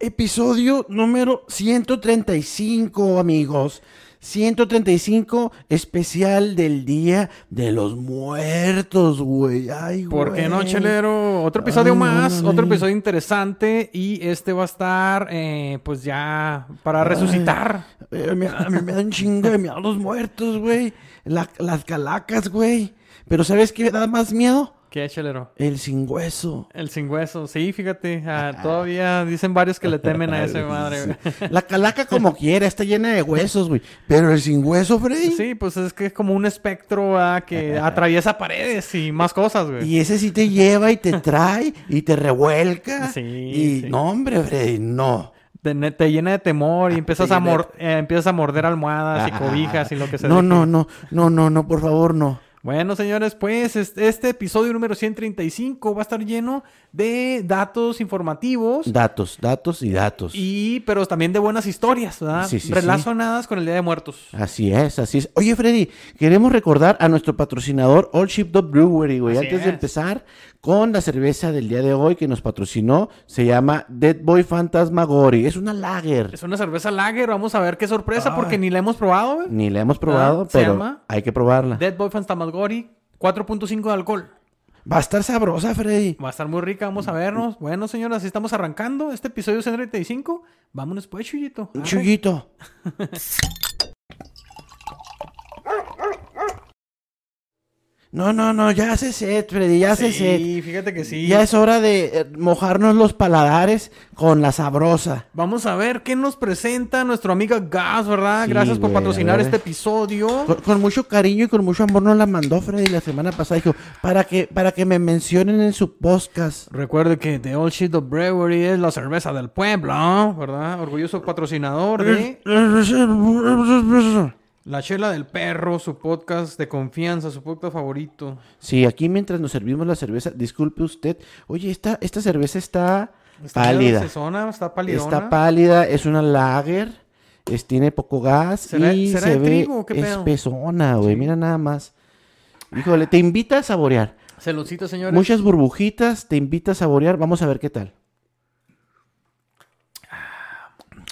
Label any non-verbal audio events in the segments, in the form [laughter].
Episodio número 135, amigos. 135 especial del Día de los Muertos, güey. Ay, güey. ¿Por qué no, chelero? Otro episodio Ay, más, otro episodio interesante y este va a estar, eh, pues ya para resucitar. Eh, me- a mí me dan chinga de miedo los muertos, güey. La- las calacas, güey. Pero ¿sabes qué me da más miedo? ¿Qué, chelero? El sin hueso. El sin hueso, sí, fíjate, ah, todavía dicen varios que le temen a ese [laughs] madre. güey. La calaca como quiera, está llena de huesos, güey. Pero el sin hueso, Freddy. Sí, pues es que es como un espectro ah, que [laughs] atraviesa paredes y más cosas, güey. Y ese sí te lleva y te trae y te revuelca. Sí, Y sí. no, hombre, Freddy, no. Te, te llena de temor y empiezas te a, mor- eh, empiezas a morder almohadas y Ah, cobijas y lo que sea. No, no, no, no, no, no, por favor, no. Bueno, señores, pues este, episodio número 135 va a estar lleno de datos informativos Datos, datos y datos. y pero también de buenas historias, ¿verdad? Sí, sí, sí. Relacionadas con el Día de Muertos. Así es, así es. Oye, Freddy, queremos recordar a nuestro patrocinador Old Ship Dog Brewery, güey. Así Antes de empezar con la cerveza del día de hoy que nos patrocinó, se llama Dead Boy Fantasmagory. Es una lager. Es una cerveza lager, vamos a ver qué sorpresa Ay. porque ni la hemos probado, güey. Ni la hemos probado, Ah, pero llama hay que probarla. Dead Boy Fantasmagory, 4.5 de alcohol. Va a estar sabrosa, Freddy. Va a estar muy rica, vamos a vernos. Bueno, señores, así estamos arrancando este episodio 135. Vámonos pues, Chuyito. Chullito. [laughs] No, no, no, ya hace sed, Freddy, ya hace sed. Sí, fíjate que sí. Ya es hora de eh, mojarnos los paladares con la sabrosa. Vamos a ver qué nos presenta nuestro amiga Gas, ¿verdad? Sí, Gracias por güey, patrocinar este episodio. Con, con mucho cariño y con mucho amor nos la mandó Freddy la semana pasada. Dijo, para que, para que me mencionen en su podcast. Recuerde que The Old Shit of Brewery es la cerveza del pueblo, ¿verdad? Orgulloso patrocinador de La Chela del Perro, su podcast de confianza, su podcast favorito. Sí, aquí mientras nos servimos la cerveza, disculpe usted. Oye, esta, esta cerveza está, Está pálida. dulcezona, está pálida. Está pálida, es una lager, es, tiene poco gas ¿Será- y será se ve trigo qué pedo? espesona, güey. Sí. Mira nada más. Híjole, te invita a saborear. Celoncito, señores. Muchas burbujitas, te invita a saborear. Vamos a ver qué tal.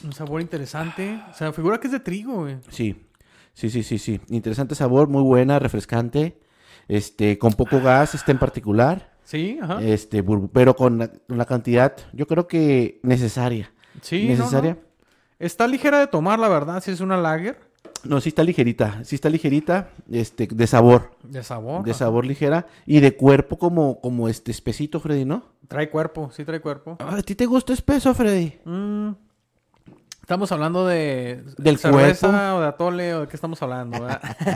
Un sabor interesante. O sea, figura que es de trigo, güey. Sí, sí, sí, sí, sí. Interesante sabor, muy buena, refrescante. Este, con poco gas, este en particular. Sí, ajá. Este, pero con la, con la cantidad, yo creo que necesaria. sí, no, no. necesaria. Está ligera de tomar, la verdad, si es una lager. No, sí está ligerita, sí está ligerita, este, de sabor, De sabor. de ajá. sabor ligera y de cuerpo como, como este espesito, Freddy, ¿no? Trae cuerpo, sí trae cuerpo. Ah, ¿A ti te gusta espeso, Freddy? Mm, Estamos hablando de Del cerveza cuerpo. o de atole o de qué estamos hablando.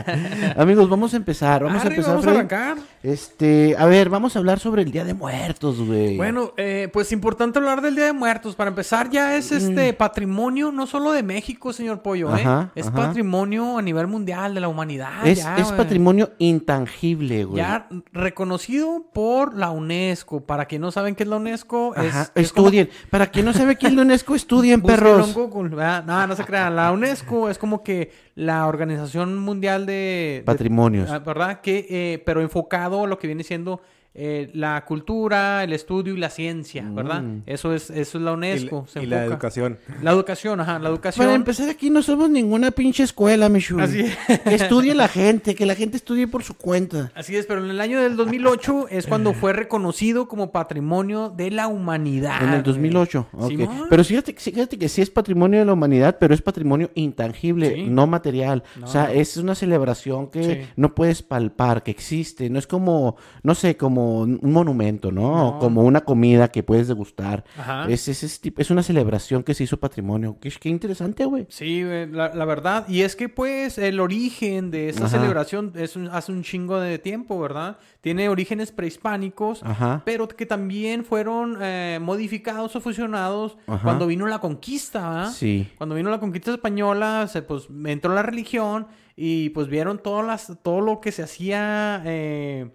[laughs] Amigos, vamos a empezar, vamos a empezar, vamos a arrancar. Este, a ver, vamos a hablar sobre el Día de Muertos, güey. Bueno, eh, pues importante hablar del Día de Muertos. Para empezar, ya es este patrimonio no solo de México, señor Pollo, ¿eh? Mm. Es ajá. patrimonio a nivel mundial de la humanidad. es, ya, es güey. patrimonio intangible, güey. Ya reconocido por la UNESCO. Para quien no saben qué es la UNESCO, es, Ajá, es como- estudien. Para quien no sabe qué es la UNESCO, estudien, perros. Google, ¿verdad? No, no se crean. La UNESCO es como que la Organización Mundial de... de- Patrimonios. ah, ¿Verdad? Que, eh, pero enfocado a lo que viene siendo eh, la cultura, el estudio y la ciencia, ¿verdad? Mm. Eso es eso es la Y, UNESCO. la- se y la educación. La educación, ajá, la educación. Para empezar, aquí no somos ninguna pinche escuela, Michu. Así es. Que estudie la gente, que la gente estudie por su cuenta. Así es, pero en el año del 2008 es cuando fue reconocido como patrimonio de la humanidad. En el güey. 2008. ok. Simón. Pero fíjate, fíjate que sí es patrimonio de la humanidad, pero es patrimonio intangible, Sí. no material. No, o sea, es una celebración que Sí. no puedes palpar, que existe. No es como, no sé, como un monumento, ¿no? Como una comida que puedes degustar. Ajá. Es, es, una celebración que se hizo patrimonio. Qué, qué interesante, güey. Sí, la, la verdad. Y es que, pues, el origen de esta Ajá. celebración es un- hace un chingo de tiempo, ¿verdad? Tiene orígenes prehispánicos, Ajá. pero que también fueron eh, modificados o fusionados cuando vino la conquista, ¿verdad? Sí. Cuando vino la conquista española, se, pues, entró la religión y, pues, vieron todas las, todo lo que se hacía... eh,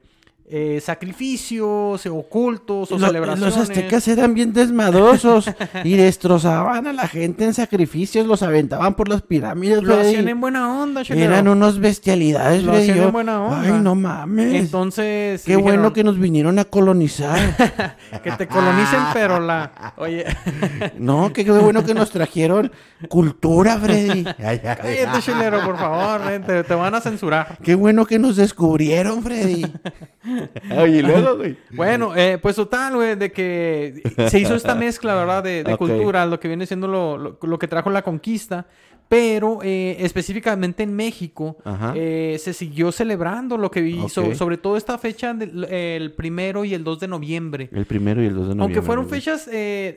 eh, sacrificios, eh, ocultos o Lo- celebraciones. los aztecas eran bien desmadrosos y [laughs] destrozaban a la gente en sacrificios, los aventaban por las pirámides, lo hacían en buena onda, chelero. Eran unos bestialidades, Lo hacían en buena onda. Ay, no mames. Entonces. Qué bueno que nos vinieron a colonizar. [laughs] que te colonicen, pero la. Oye, [laughs] no, que qué bueno que nos trajeron cultura, Freddy. Ay, ay, cállate, chelero, por favor, te, te van a censurar. Qué bueno que nos descubrieron, Freddy. [laughs] Oye, y luego, güey. Bueno, eh, pues total, güey, de que se hizo esta [laughs] mezcla, ¿verdad? De, de culturas, lo que viene siendo lo, lo- lo que trajo la conquista. Pero eh, específicamente en México eh, se siguió celebrando lo que hizo, sobre todo esta fecha del el primero y el 2 de noviembre. El primero y el 2 de noviembre. Aunque fueron fechas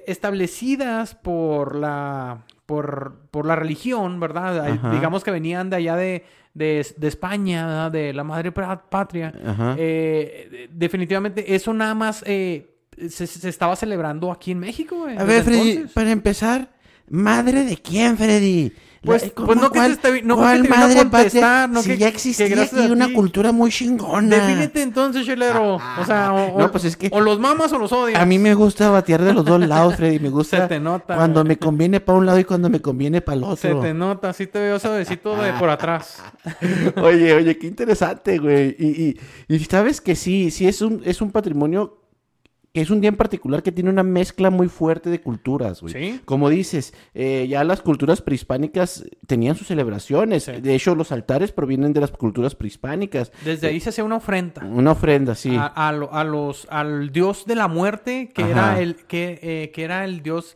establecidas por la, por, por la religión, ¿verdad? Ajá. Digamos que venían de allá de, de, de España, ¿verdad? de la madre patria. Eh, definitivamente eso nada más eh, se, se estaba celebrando aquí en México. güey, A ver, Freddy, entonces. para empezar, ¿madre de quién, Freddy? Pues- pues no que te esté- no que cuál a madre patria? no si que- ya que existía gracias aquí a una cultura muy chingona. Defínete entonces, chelero. O sea, o, No, o- pues es que- o los mamas o los odias. A mí me gusta batear de los dos lados, Freddy. Me [laughs] gusta Se te nota, cuando me conviene para un lado y cuando me conviene para el Se otro. te nota, sí te veo suavecito de por atrás. [laughs] Oye, oye, qué interesante, güey. Y, y, y sabes que sí, sí es un, es un patrimonio que es un día en particular que tiene una mezcla muy fuerte de culturas, güey. Sí. Como dices, eh, ya las culturas prehispánicas tenían sus celebraciones. Sí. De hecho, los altares provienen de las culturas prehispánicas. Desde ahí se hacía una ofrenda. Una ofrenda, sí. a, a lo- a los al dios de la muerte que Ajá. era el que, eh, que era el dios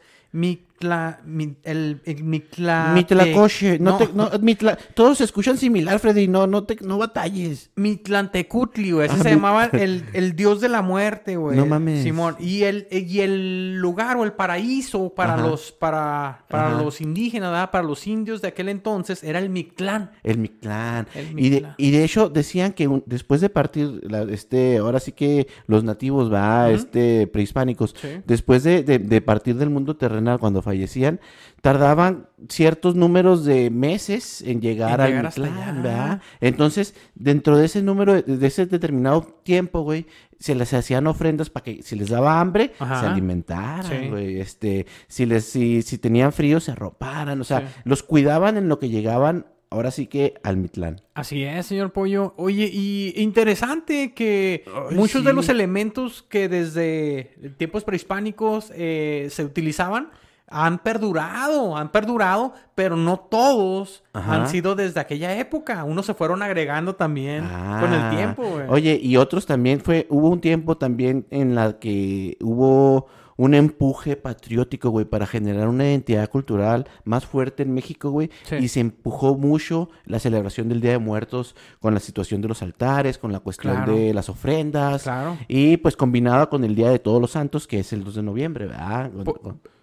Mitla, mi- el, el Mitla, Mitlacoche. No, no, te- no, Mitla- todos se escuchan similar, Freddy. No, no, te, no batalles. Mitlantecutli, güey. Ese Ah, se mi- llamaba [laughs] el, el dios de la muerte, güey. No mames. Simón. Y el, y el lugar o el paraíso para Ajá. los para, para Ajá. los indígenas, ¿verdad? para los indios de aquel entonces, era el Mictlán. El Mictlán. El Y de, Mictlán. y de hecho decían que un- después de partir, la- este, ahora sí que los nativos, va, este, prehispánicos, Sí. después de, de- de partir del mundo terrenal cuando fallecían, tardaban ciertos números de meses en llegar En al llegar Mictlán, allá. ¿verdad? Entonces, dentro de ese número, de, de ese determinado tiempo, güey, se les hacían ofrendas para que si les daba hambre, Ajá. se alimentaran, Sí. güey. Este, si les, si, si tenían frío, se arroparan. O sea, Sí. los cuidaban en lo que llegaban, ahora sí que al Mitlán. Así es, señor Pollo. Oye, y interesante que Ay, muchos de sí. los elementos que desde tiempos prehispánicos eh, se utilizaban han perdurado, han perdurado, pero no todos Ajá. han sido desde aquella época. Unos se fueron agregando también con el Ah, tiempo, güey. Oye, y otros también fue, hubo un tiempo también en la que hubo un empuje patriótico, güey, para generar una identidad cultural más fuerte en México, güey. Sí. Y se empujó mucho la celebración del Día de Muertos con la situación de los altares, con la cuestión Claro. de las ofrendas. Claro. Y pues combinada con el Día de Todos los Santos, que es el 2 de noviembre, ¿verdad?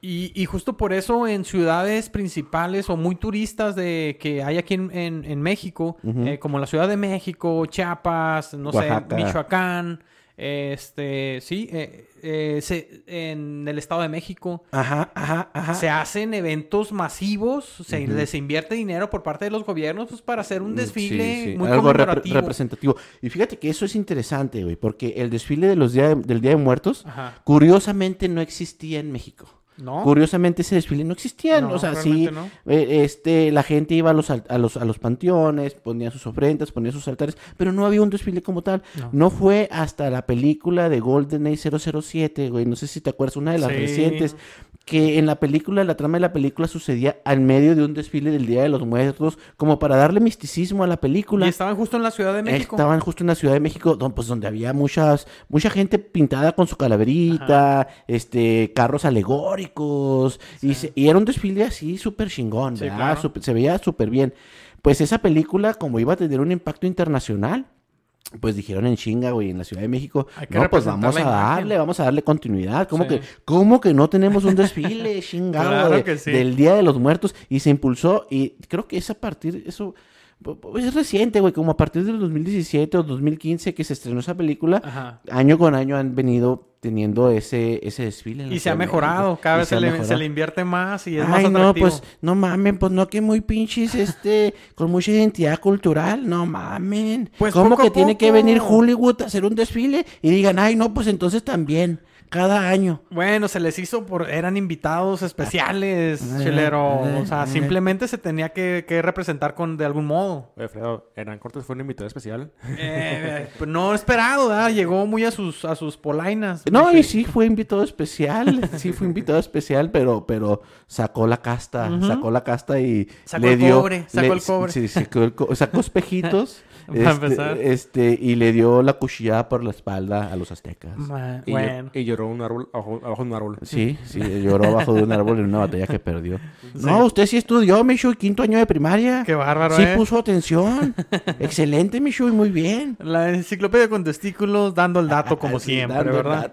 Y, y justo por eso en ciudades principales o muy turistas de que hay aquí en, en- en México, eh, como la Ciudad de México, Chiapas, no Oaxaca. sé, Michoacán, este, sí, eh, eh, se- en el Estado de México. Ajá, ajá, ajá. Se hacen eventos masivos, se les invierte dinero por parte de los gobiernos pues, para hacer un Mm, desfile sí, sí. muy Algo representativo. Y fíjate que eso es interesante, güey, porque el desfile de los día del Día de Muertos, Ajá. curiosamente no existía en México. ¿No? Curiosamente ese desfile no existía, No, o sea, sí, no. eh, este, la gente iba a los, a los, a los panteones, ponía sus ofrendas, ponía sus altares, pero no había un desfile como tal. No. Fue hasta la película de GoldenEye 007, güey, no sé si te acuerdas, una de las Sí. recientes, que en la película, la trama de la película sucedía al medio de un desfile del Día de los Muertos, como para darle misticismo a la película. Y estaban justo en la Ciudad de México. Estaban justo en la Ciudad de México, pues donde había muchas, mucha gente pintada con su calaverita, este, carros alegóricos, y, se- y era un desfile así súper chingón, Sí, ¿verdad? claro. Súper- se veía súper bien. Pues esa película, como iba a tener un impacto internacional, pues dijeron en chinga, güey, en la Ciudad de México, no, pues vamos a imagen". darle, vamos a darle continuidad. ¿Cómo, Sí. que, ¿Cómo que no tenemos un desfile, [laughs] chingado, Claro de- sí. del Día de los Muertos? Y se impulsó, y creo que es a partir, eso es reciente, güey, como a partir del 2017 o 2015 que se estrenó esa película, Ajá. año con año han venido teniendo ese, ese desfile. en Y se ha mejorado, cada vez se se le, se le invierte más y es más Ay, atractivo. no, pues, no mamen, pues no que muy pinches, este, [laughs] con mucha identidad cultural, no mamen. Pues ¿Cómo que tiene que venir Hollywood a hacer un desfile y digan, ay, no, pues entonces también, cada año? Bueno, se les hizo por... Eran invitados especiales, Ah, chelero. ah, O sea, ah. simplemente se tenía que, que representar con de algún modo. Oye, Fredo, Hernán Cortés fue un invitado especial. Eh, no esperado, ¿verdad? Llegó muy a sus, a sus polainas. No, y sí fue invitado especial, sí fue invitado especial, pero, pero sacó la casta, sacó la casta y Sacó le el dio, cobre, sacó le- el cobre. Sí, sacó, el co- sacó espejitos, [laughs] [laughs] Para este, empezar. este, y le dio la cuchillada por la espalda a los aztecas. Y, Bueno. y lloró un árbol, abajo, abajo de un árbol. Sí, sí, lloró abajo de un árbol en una batalla que perdió. No, usted sí estudió, Michu, quinto año de primaria. Qué bárbaro, Sí ¿eh? puso atención. [laughs] Excelente, Michu, y muy bien. La enciclopedia con testículos dando el dato como [laughs] sí, siempre, dando ¿verdad?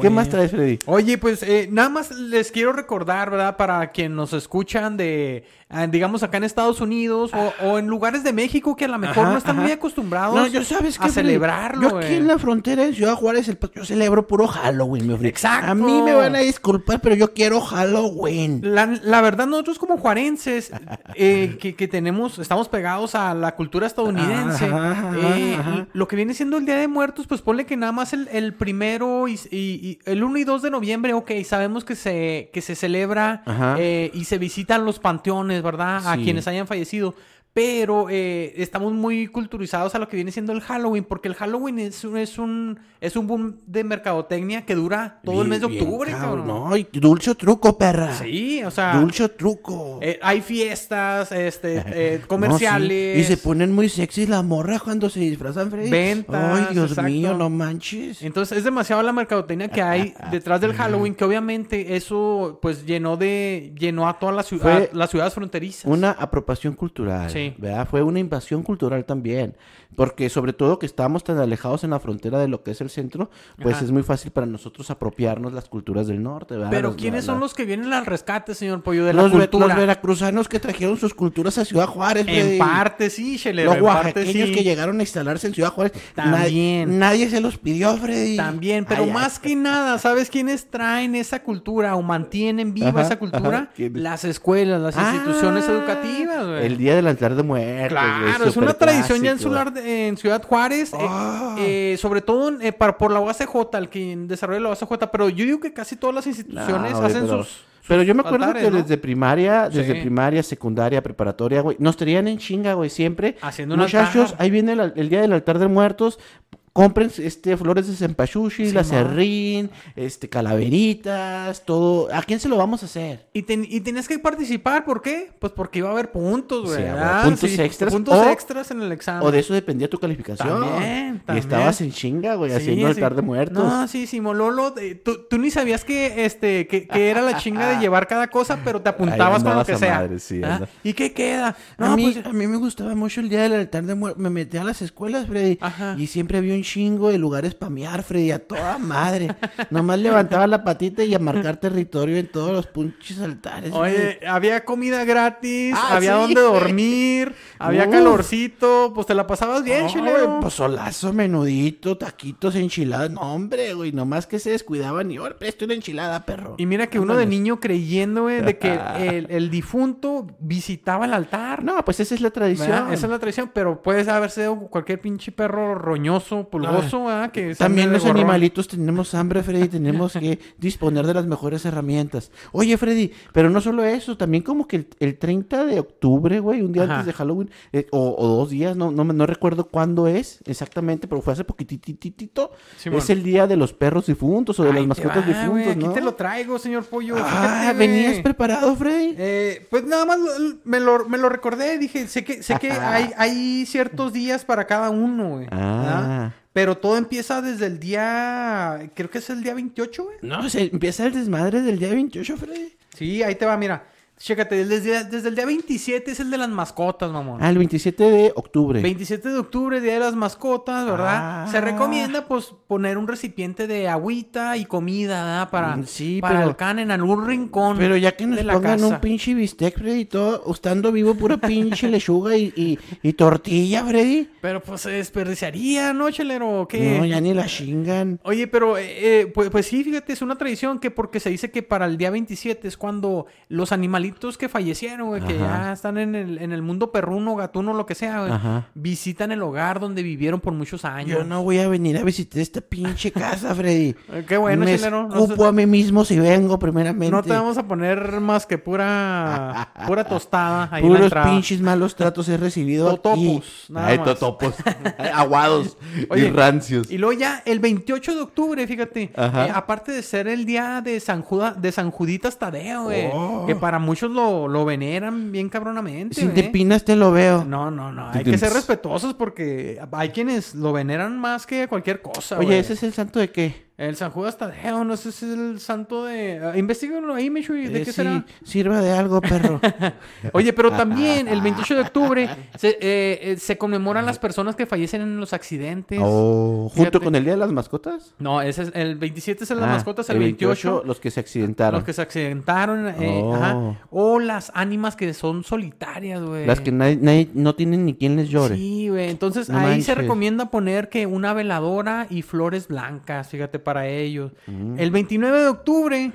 ¿Qué más traes, Freddy? Oye, pues eh, nada más les quiero recordar, ¿verdad? Para quien nos escuchan de, ah, digamos, acá en Estados Unidos o, o en lugares de México que a lo mejor Ajá, no están ajá. muy acostumbrados No, yo sabes a qué, Freddy? celebrarlo. Yo aquí en la frontera de Ciudad Juárez, el, yo celebro puro Halloween, mi. Exacto. A mí me van a disculpar, pero yo quiero Halloween. La, la verdad, nosotros como juarenses, eh, que, que tenemos, estamos pegados a la cultura estadounidense, Ajá, ajá, eh, ajá. lo que viene siendo el Día de Muertos, pues ponle que nada más el, el primero y, y- y el 1 y 2 de noviembre, ok, sabemos que se, que se celebra eh, y se visitan los panteones, ¿verdad? A quienes hayan fallecido. Pero eh, estamos muy culturizados a lo que viene siendo el Halloween, porque el Halloween es un, es un, es un boom de mercadotecnia que dura todo el mes de Bien, octubre, cabrón. cabrón. No, y dulce truco, perra. Sí, o sea. Dulce truco. Eh, hay fiestas, este, [laughs] eh, No, sí. comerciales. Y se ponen muy sexy las morras cuando se disfrazan, Freddy. Ventas, Ay, Dios exacto. mío, no manches. Entonces es demasiado la mercadotecnia que hay [laughs] detrás del Halloween, que obviamente eso pues llenó de llenó a todas las ciudades, las ciudades fronterizas. Una apropiación cultural, Sí. Fue una invasión cultural también, porque sobre todo que estamos tan alejados en la frontera de lo que es el centro, pues Ajá. es muy fácil para nosotros apropiarnos las culturas del norte, ¿verdad? Pero Los- ¿quiénes la- son los que vienen al rescate, señor Pollo, de los, la ve- cultura? los veracruzanos que trajeron sus culturas a Ciudad Juárez, en parte sí, Chelero, Los oaxaqueños sí. que llegaron a instalarse en Ciudad Juárez. También. Nadie, nadie se los pidió, Freddy. También, pero Ay, ay. más que nada, ¿sabes quiénes traen esa cultura o mantienen viva Ajá, esa cultura? Las escuelas, las Ah, instituciones educativas, güey. El día del altar de muertos. Claro, es una tradición ya. Solar de- en Ciudad Juárez, eh, Ah. eh, sobre todo eh, para, por la UACJ, el que desarrolla la UACJ, pero yo digo que casi todas las instituciones No, hacen pero, sus... Pero yo me acuerdo altares, que ¿no? desde primaria, desde Sí. primaria, secundaria, preparatoria, güey, nos tenían en chinga, güey, siempre. Haciendo Muchachos, altar. ahí viene el, el día del altar de muertos. Compren este flores de cempasúchil, la serrín, este calaveritas, todo. ¿A quién se lo vamos a hacer? Y, ten- y tenías que participar, ¿por qué? Pues porque iba a haber puntos, güey. Sí, puntos extras, Puntos o- extras en el examen. O de eso dependía tu calificación. También, Y estabas en chinga, güey, Sí, haciendo sí. altar de muertos. No, sí, sí, Mololo. eh, tú, tú ni sabías que, este, que, que era la chinga de [laughs] llevar cada cosa, pero te apuntabas con lo que sea. madre, sí, ¿Ah? ¿Y qué queda? a, mí, pues, a mí me gustaba mucho el día del altar de muertos. Me metía a las escuelas, Freddy. Ajá. Y siempre había un chingo de lugares para mear, Freddy, a toda madre. Nomás levantaba la patita y a marcar territorio en todos los punches altares. Oye, había comida gratis, Ah, había sí, donde dormir, había Uf. calorcito, pues te la pasabas bien, No, güey, Pozolazo, menudito, taquitos, enchiladas. No, hombre, güey. Nomás que se descuidaban y ahora presto una enchilada, perro. Y mira que uno de niño creyendo, güey, de que [laughs] el, el difunto visitaba el altar. No, pues esa es la tradición. ¿verdad? Esa es la tradición, pero puede haber sido cualquier pinche perro roñoso, Que se También los gorrón. animalitos tenemos hambre, Freddy, tenemos que [laughs] disponer de las mejores herramientas. Oye, Freddy, pero no solo eso, también como que el, el 30 de octubre, güey, un día Ajá. antes de Halloween, eh, o, o dos días, no, no, me- no recuerdo cuándo es exactamente, pero fue hace poquititito, es el día de los perros difuntos o de Ahí las mascotas va, difuntos, Aquí ¿no? te lo traigo, señor Pollo. Ah, fíjate, ¿venías preparado, Freddy? Eh, pues nada más me lo, me lo recordé, dije, sé que, sé que hay, hay ciertos días para cada uno, güey. Ah. Pero todo empieza desde el día, creo que es el día 28, güey. No, se empieza el desmadre del día 28, Freddy. Sí, ahí te va, mira. Chécate, desde, desde el día 27 es el de las mascotas, mamón. Ah, el 27 de octubre. 27 de octubre, Día de las Mascotas, ¿verdad? Ah. Se recomienda, pues, poner un recipiente de agüita y comida, ¿verdad? Para, Mm, sí, para pero- el can en algún rincón Pero ya que nos pongan casa. un pinche bistec, Freddy, todo, estando vivo, pura [laughs] pinche lechuga y, y, y tortilla, Freddy. Pero, pues, se desperdiciaría, ¿no, chelero? ¿O ¿Qué? No, ya ni la chingan. Oye, pero, eh, eh, pues, pues sí, fíjate, es una tradición que porque se dice que para el día 27 es cuando los animalitos que fallecieron, güey, que ya están en el, en el mundo perruno, gatuno, lo que sea, güey, Ajá. visitan el hogar donde vivieron por muchos años. Yo no voy a venir a visitar esta pinche casa, Freddy. [laughs] Qué bueno, Me chelero. No, escupo se- a mí mismo si vengo, primeramente. no te vamos a poner más que pura, [laughs] pura tostada ahí en la Puros entrada. pinches malos tratos he recibido aquí. Totopos, nada Ay, más. totopos. [laughs] Aguados Oye, y rancios. Y luego ya el 28 de octubre, fíjate, Ajá. eh, aparte de ser el día de San, Juda- de San Juditas Tadeo, güey, Oh. que para muchos lo, lo veneran bien cabronamente. Si güey. te pinas te lo veo. No, no, no. Hay que ser respetuosos porque hay quienes lo veneran más que cualquier cosa. Oye. ¿ese es el santo de qué? El San Judas Tadeo, no sé si es el santo de. Uh, investígalo ahí, Michu, ¿de Eh, qué sí, será? Sirva de algo, perro. [laughs] Oye, pero también el 28 de octubre se, eh, eh, se conmemoran las personas que fallecen en los accidentes. oh, ¿Junto Fíjate. con el Día de las Mascotas? No, ese es el 27 es el de las Ah, mascotas, el 28, los que se accidentaron. los que se accidentaron, eh, Oh. ajá. o las ánimas que son solitarias, güey. Las que nadie, nadie- no tienen ni quien les llore. Sí, güey. Entonces No ahí se recomienda poner que una veladora y flores blancas, fíjate, para ellos. Mm. El 29 de octubre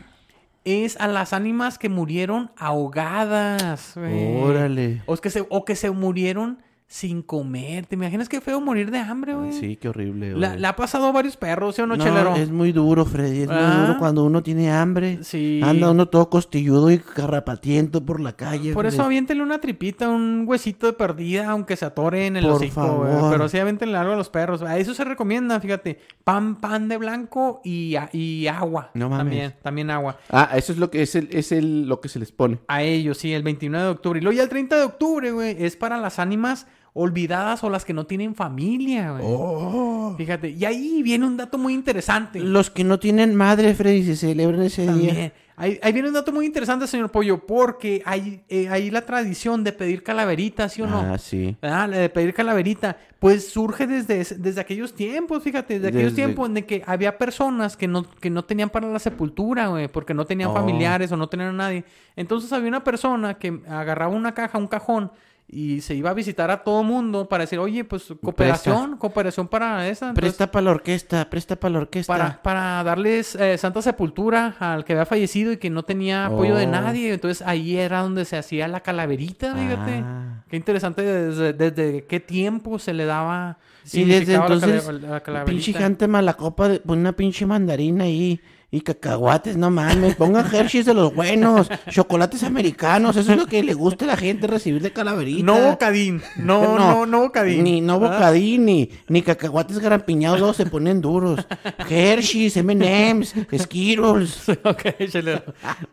es a las ánimas que murieron ahogadas. Órale. O que se, o que se murieron sin comer. ¿Te imaginas qué feo morir de hambre, güey? Sí, qué horrible. La- güey. Le ha pasado a varios perros, ¿sí o no, No, chelero? es muy duro, Freddy. Es muy Ah. duro cuando uno tiene hambre. Sí. Anda uno todo costilludo y carrapatiento por la calle. Por eso aviéntele una tripita, un huesito de perdida, aunque se atore en el Por hocico, güey. favor. Pero sí aviéntenle algo a los perros. A eso se recomienda, fíjate. Pan, pan de blanco y, a- y agua. No mames. También, también agua. Ah, eso es lo que es el, es el lo que se les pone. A ellos, sí, el 29 de octubre. Y luego ya el 30 de octubre, güey, es para las ánimas olvidadas o las que no tienen familia, güey. Oh. Fíjate. Y ahí viene un dato muy interesante. Los que no tienen madre, Freddy, se celebran ese día. Ahí, ahí viene un dato muy interesante, señor Pollo, porque hay, eh, hay la tradición de pedir calaveritas, ¿sí o no? Ah, sí. Ah, de pedir calaverita, pues surge desde, desde aquellos tiempos, fíjate, desde aquellos Desde- tiempos en de que había personas que no, que no tenían para la sepultura, güey, porque no tenían Oh. familiares o no tenían a nadie. Entonces había una persona que agarraba una caja, un cajón, y se iba a visitar a todo mundo para decir, oye, pues cooperación, cooperación para esa. Entonces, Presta para la orquesta, presta para la orquesta. para, para darles eh, santa sepultura al que había fallecido y que no tenía apoyo de Oh. nadie. Entonces ahí era donde se hacía la calaverita, fíjate. Ah. Qué interesante desde, desde qué tiempo se le daba Sí, desde la entonces, cala- la calaverita. pinche gente mala copa, de, pon una pinche mandarina ahí. Y cacahuates, no mames, pongan Hershey's de los buenos, chocolates americanos, eso es lo que le gusta a la gente recibir de calaverita. No bocadín, no, [laughs] no, no, bocadín. Ni no bocadín, ni, ni cacahuates garampiñados, luego se ponen duros. Hershey's, M&M's, Skittles. [laughs] ok, chelero.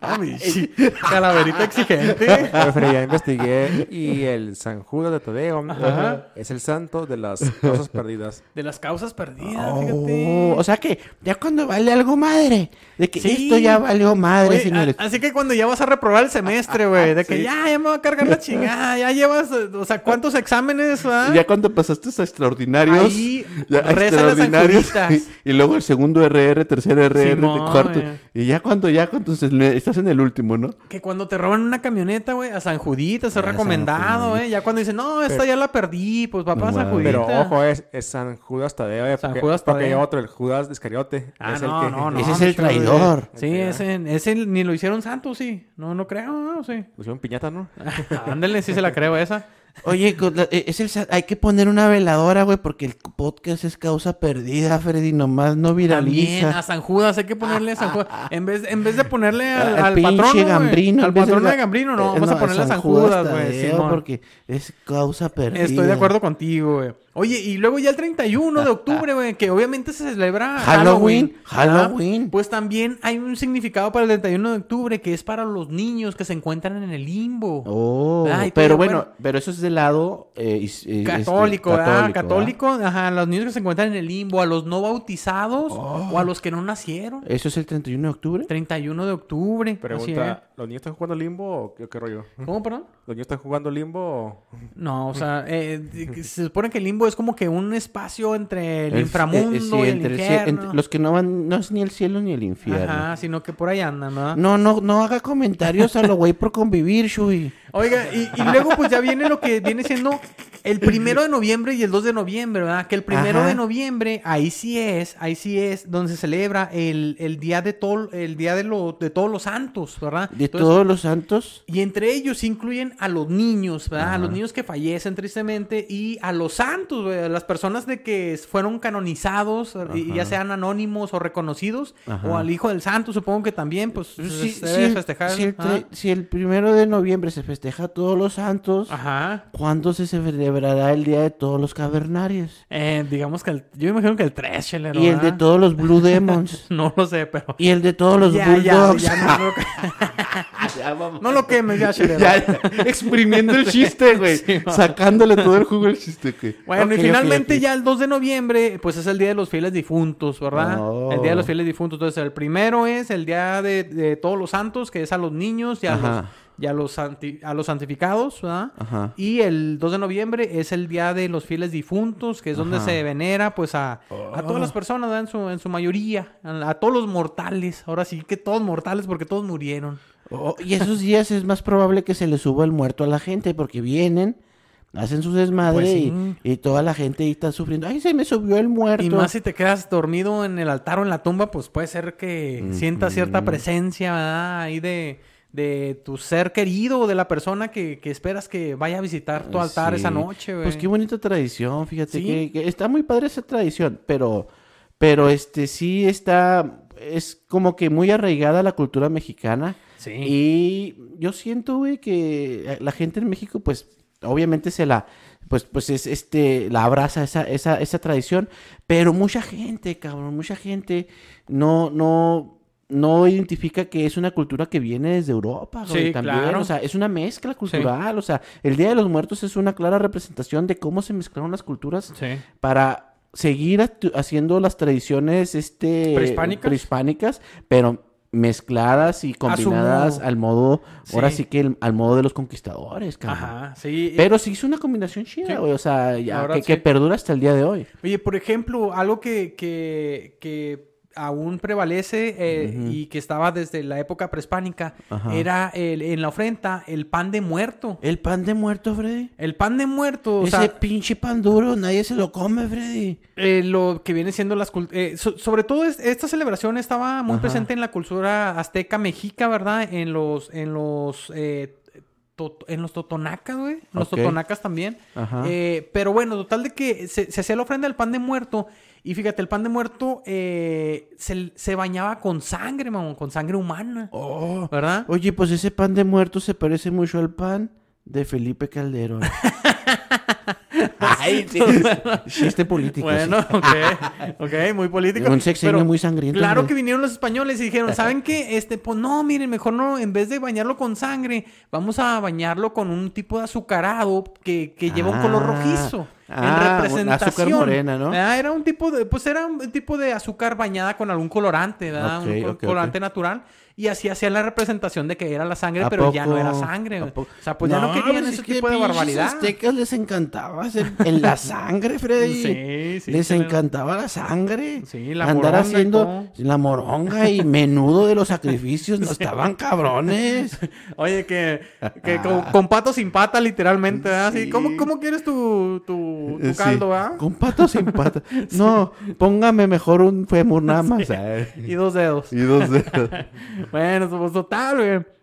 Ah, [laughs] Calaverita exigente. Freddy, ya investigué y el San Judas de Tadeo es el santo de las cosas perdidas. De las causas perdidas, Oh, fíjate. o sea que ya cuando vale algo madre, de que Sí. esto ya valió madre, Oye, señores. a- así que cuando ya vas a reprobar el semestre, güey, de que Sí. ya, ya me va a cargar la [laughs] chingada, ya llevas, eh, o sea, ¿cuántos exámenes, va? Ya cuando pasaste a extraordinarios, Ahí, ya a las extraordinarios, [laughs] y, y luego el segundo RR, tercer RR, cuarto, y ya cuando ya cuando estás en el último, ¿no? Que cuando te roban una camioneta, güey, a San Judita, es A recomendado, güey. Ya cuando dicen, no, esta ya la perdí, pues va No para San. Judita. Pero ojo, es, es San Judas Tadeo. eh, San porque, Judas Porque Tadeo. hay otro, el Judas Iscariote. Ah, es no, el que, no, no. Ese es el. Traidor. Sí, ese, ese ni lo hicieron santo, sí. No, no creo, no, sí. Pusieron piñata, ¿no? [laughs] Ándale, sí se la creo esa. Oye, eh, es el, hay que poner una veladora, güey, porque el podcast es causa perdida, Freddy, nomás no También a viraliza. San Judas hay que ponerle a San Judas. [laughs] En vez, en vez de ponerle al, Al al pinche patrono, Gambrino, al patrono de Gambrino, no. eh, Vamos a ponerle a San Judas, güey. Tadeo, Simón. porque es causa perdida. Estoy de acuerdo contigo, güey. Oye, y luego ya el 31 de octubre, güey, que obviamente se celebra Halloween. Halloween. Pues también hay un significado para el 31 de octubre que es para los niños que se encuentran en el limbo. Oh, Ay, pero pero bueno, bueno. pero eso es del lado eh, is- eh, este, Católico, ¿verdad? ¿verdad? Católico, ajá, los niños que se encuentran en el limbo, a los no bautizados Oh. o a los que no nacieron. ¿Eso es el 31 de octubre? 31 de octubre. Pregunta, ¿los niños están jugando limbo o qué, qué rollo? ¿Cómo, perdón? ¿Los niños están jugando limbo o...? No, o sea, eh, se supone que el limbo es como que un espacio entre el, El- inframundo eh, eh, sí, y el infierno. los que no van, no es ni el cielo ni el infierno. Ajá, sino que por ahí andan, ¿no? No, no, no haga comentarios a lo güey por convivir, Shui. Oiga, y, y luego pues ya viene lo que viene siendo el primero de noviembre y el 2 de noviembre, ¿verdad? Que el primero Ajá. de noviembre, ahí sí es, ahí sí es donde se celebra el, el día de todo, el día de, lo, de todos los santos, ¿verdad? De Entonces, todos los santos. Y entre ellos incluyen a los niños, ¿verdad? A los niños que fallecen tristemente y a los santos, güey, las personas de que fueron canonizados, y- ya sean anónimos o reconocidos, Ajá. o al hijo del santo, supongo que también, pues se Si, se debe el, festejar. si el si el primero de noviembre se festeja a todos los santos, Ajá. ¿cuándo se celebrará el día de todos los cavernarios? Eh, digamos que el, yo imagino que el 3, chelero. Y el de ¿verdad? todos los Blue [laughs] Demons. No lo sé, pero. y el de todos los Ya, ya, Bulldogs. ya, no, [laughs] lo- Ya, no lo quemes ya, chelero. Ya, exprimiendo el chiste, güey. [laughs] Sí. Sacándole todo el jugo al chiste, güey. Bueno, Ok, y finalmente ya el 2 de noviembre, pues es el Día de los Fieles Difuntos, ¿verdad? Oh. El Día de los Fieles Difuntos. Entonces, el primero es el Día de, de todos los santos, que es a los niños y a, los, y a, los, santi- a los santificados, ¿verdad? Ajá. Y el 2 de noviembre es el Día de los Fieles Difuntos, que es donde se venera, pues, a, a todas las personas, ¿verdad? En su, en su mayoría, a, a todos los mortales. Ahora sí que todos mortales, porque todos murieron. Oh, y esos días es más probable que se le suba el muerto a la gente porque vienen, hacen su desmadre Pues y, sí. y toda la gente ahí está sufriendo. Ay, se me subió el muerto. Y más si te quedas dormido en el altar o en la tumba, pues puede ser que sientas cierta presencia, ¿verdad? Ahí de, de tu ser querido o de la persona que, que esperas que vaya a visitar tu altar Sí. esa noche, güey. Pues qué bonita tradición, fíjate Sí. que, que está muy padre esa tradición, pero, pero este sí está, es como que muy arraigada la cultura mexicana. Sí. Y yo siento, güey, que la gente en México, pues, obviamente se la, pues, pues es este, la abraza esa, esa, esa tradición, pero mucha gente, cabrón, mucha gente no, no, no identifica que es una cultura que viene desde Europa, güey, Sí, también, claro. o sea, es una mezcla cultural, o sea, el Día de los Muertos es una clara representación de cómo se mezclaron las culturas Sí. para seguir haciendo las tradiciones este ¿Prehispánicas? prehispánicas, pero mezcladas y combinadas al modo, ahora Sí. que el- al modo de los conquistadores, cabrón. Ajá, sí. Pero sí es una combinación chida, Sí. güey, o sea, ya, que, que perdura hasta el día de hoy. Oye, por ejemplo, algo que, que, que aún prevalece eh, y que estaba desde la época prehispánica Ajá. era el- en la ofrenda el pan de muerto. El pan de muerto, Freddy. El pan de muerto, o Ese sea, pinche pan duro, nadie se lo come, Freddy. eh, lo que viene siendo las eh, so- sobre todo es- esta celebración estaba muy Ajá. presente en la cultura azteca mexica, ¿verdad? En los en los eh, en los totonacas, güey. En Los totonacas también. Ajá. Pero bueno, total de que se, se hacía la ofrenda del pan de muerto. Y fíjate, el pan de muerto eh, se, se bañaba con sangre, mamón, con sangre humana. Oh. ¿Verdad? Oye, pues ese pan de muerto se parece mucho al pan de Felipe Calderón. [laughs] [laughs] Ay, sí. [laughs] Chiste político. Bueno, ok, ok, muy político. Un sexenio Pero muy sangriento. Claro que vinieron los españoles y dijeron, [laughs] ¿saben qué? Este, pues no, miren, mejor no, en vez de bañarlo con sangre, vamos a bañarlo con un tipo de azucarado que, que lleva un color Ah, rojizo. ah, en representación. azúcar morena, ¿no? Ah, era un tipo de, pues era un tipo de azúcar bañada con algún colorante, ¿verdad? Un colorante natural. Y así hacía la representación de que era la sangre, ¿A pero ya no era sangre. ¿A? O sea, pues ya no querían pues ese es que tipo de barbaridad. aztecas les encantaba hacer en la sangre, Freddy. Sí, sí, Les encantaba la sangre. Sí, la Andar moronga haciendo la moronga y menudo de los sacrificios. [laughs] No estaban cabrones. [laughs] Oye, que, que con, con pato sin pata, literalmente. Así, Sí. ¿cómo, ¿Cómo quieres tu, tu, tu caldo, ah? Con pato sin pata. [laughs] No, póngame mejor un fémur nada más. Y dos dedos. Y dos dedos. Bueno, pues total, güey.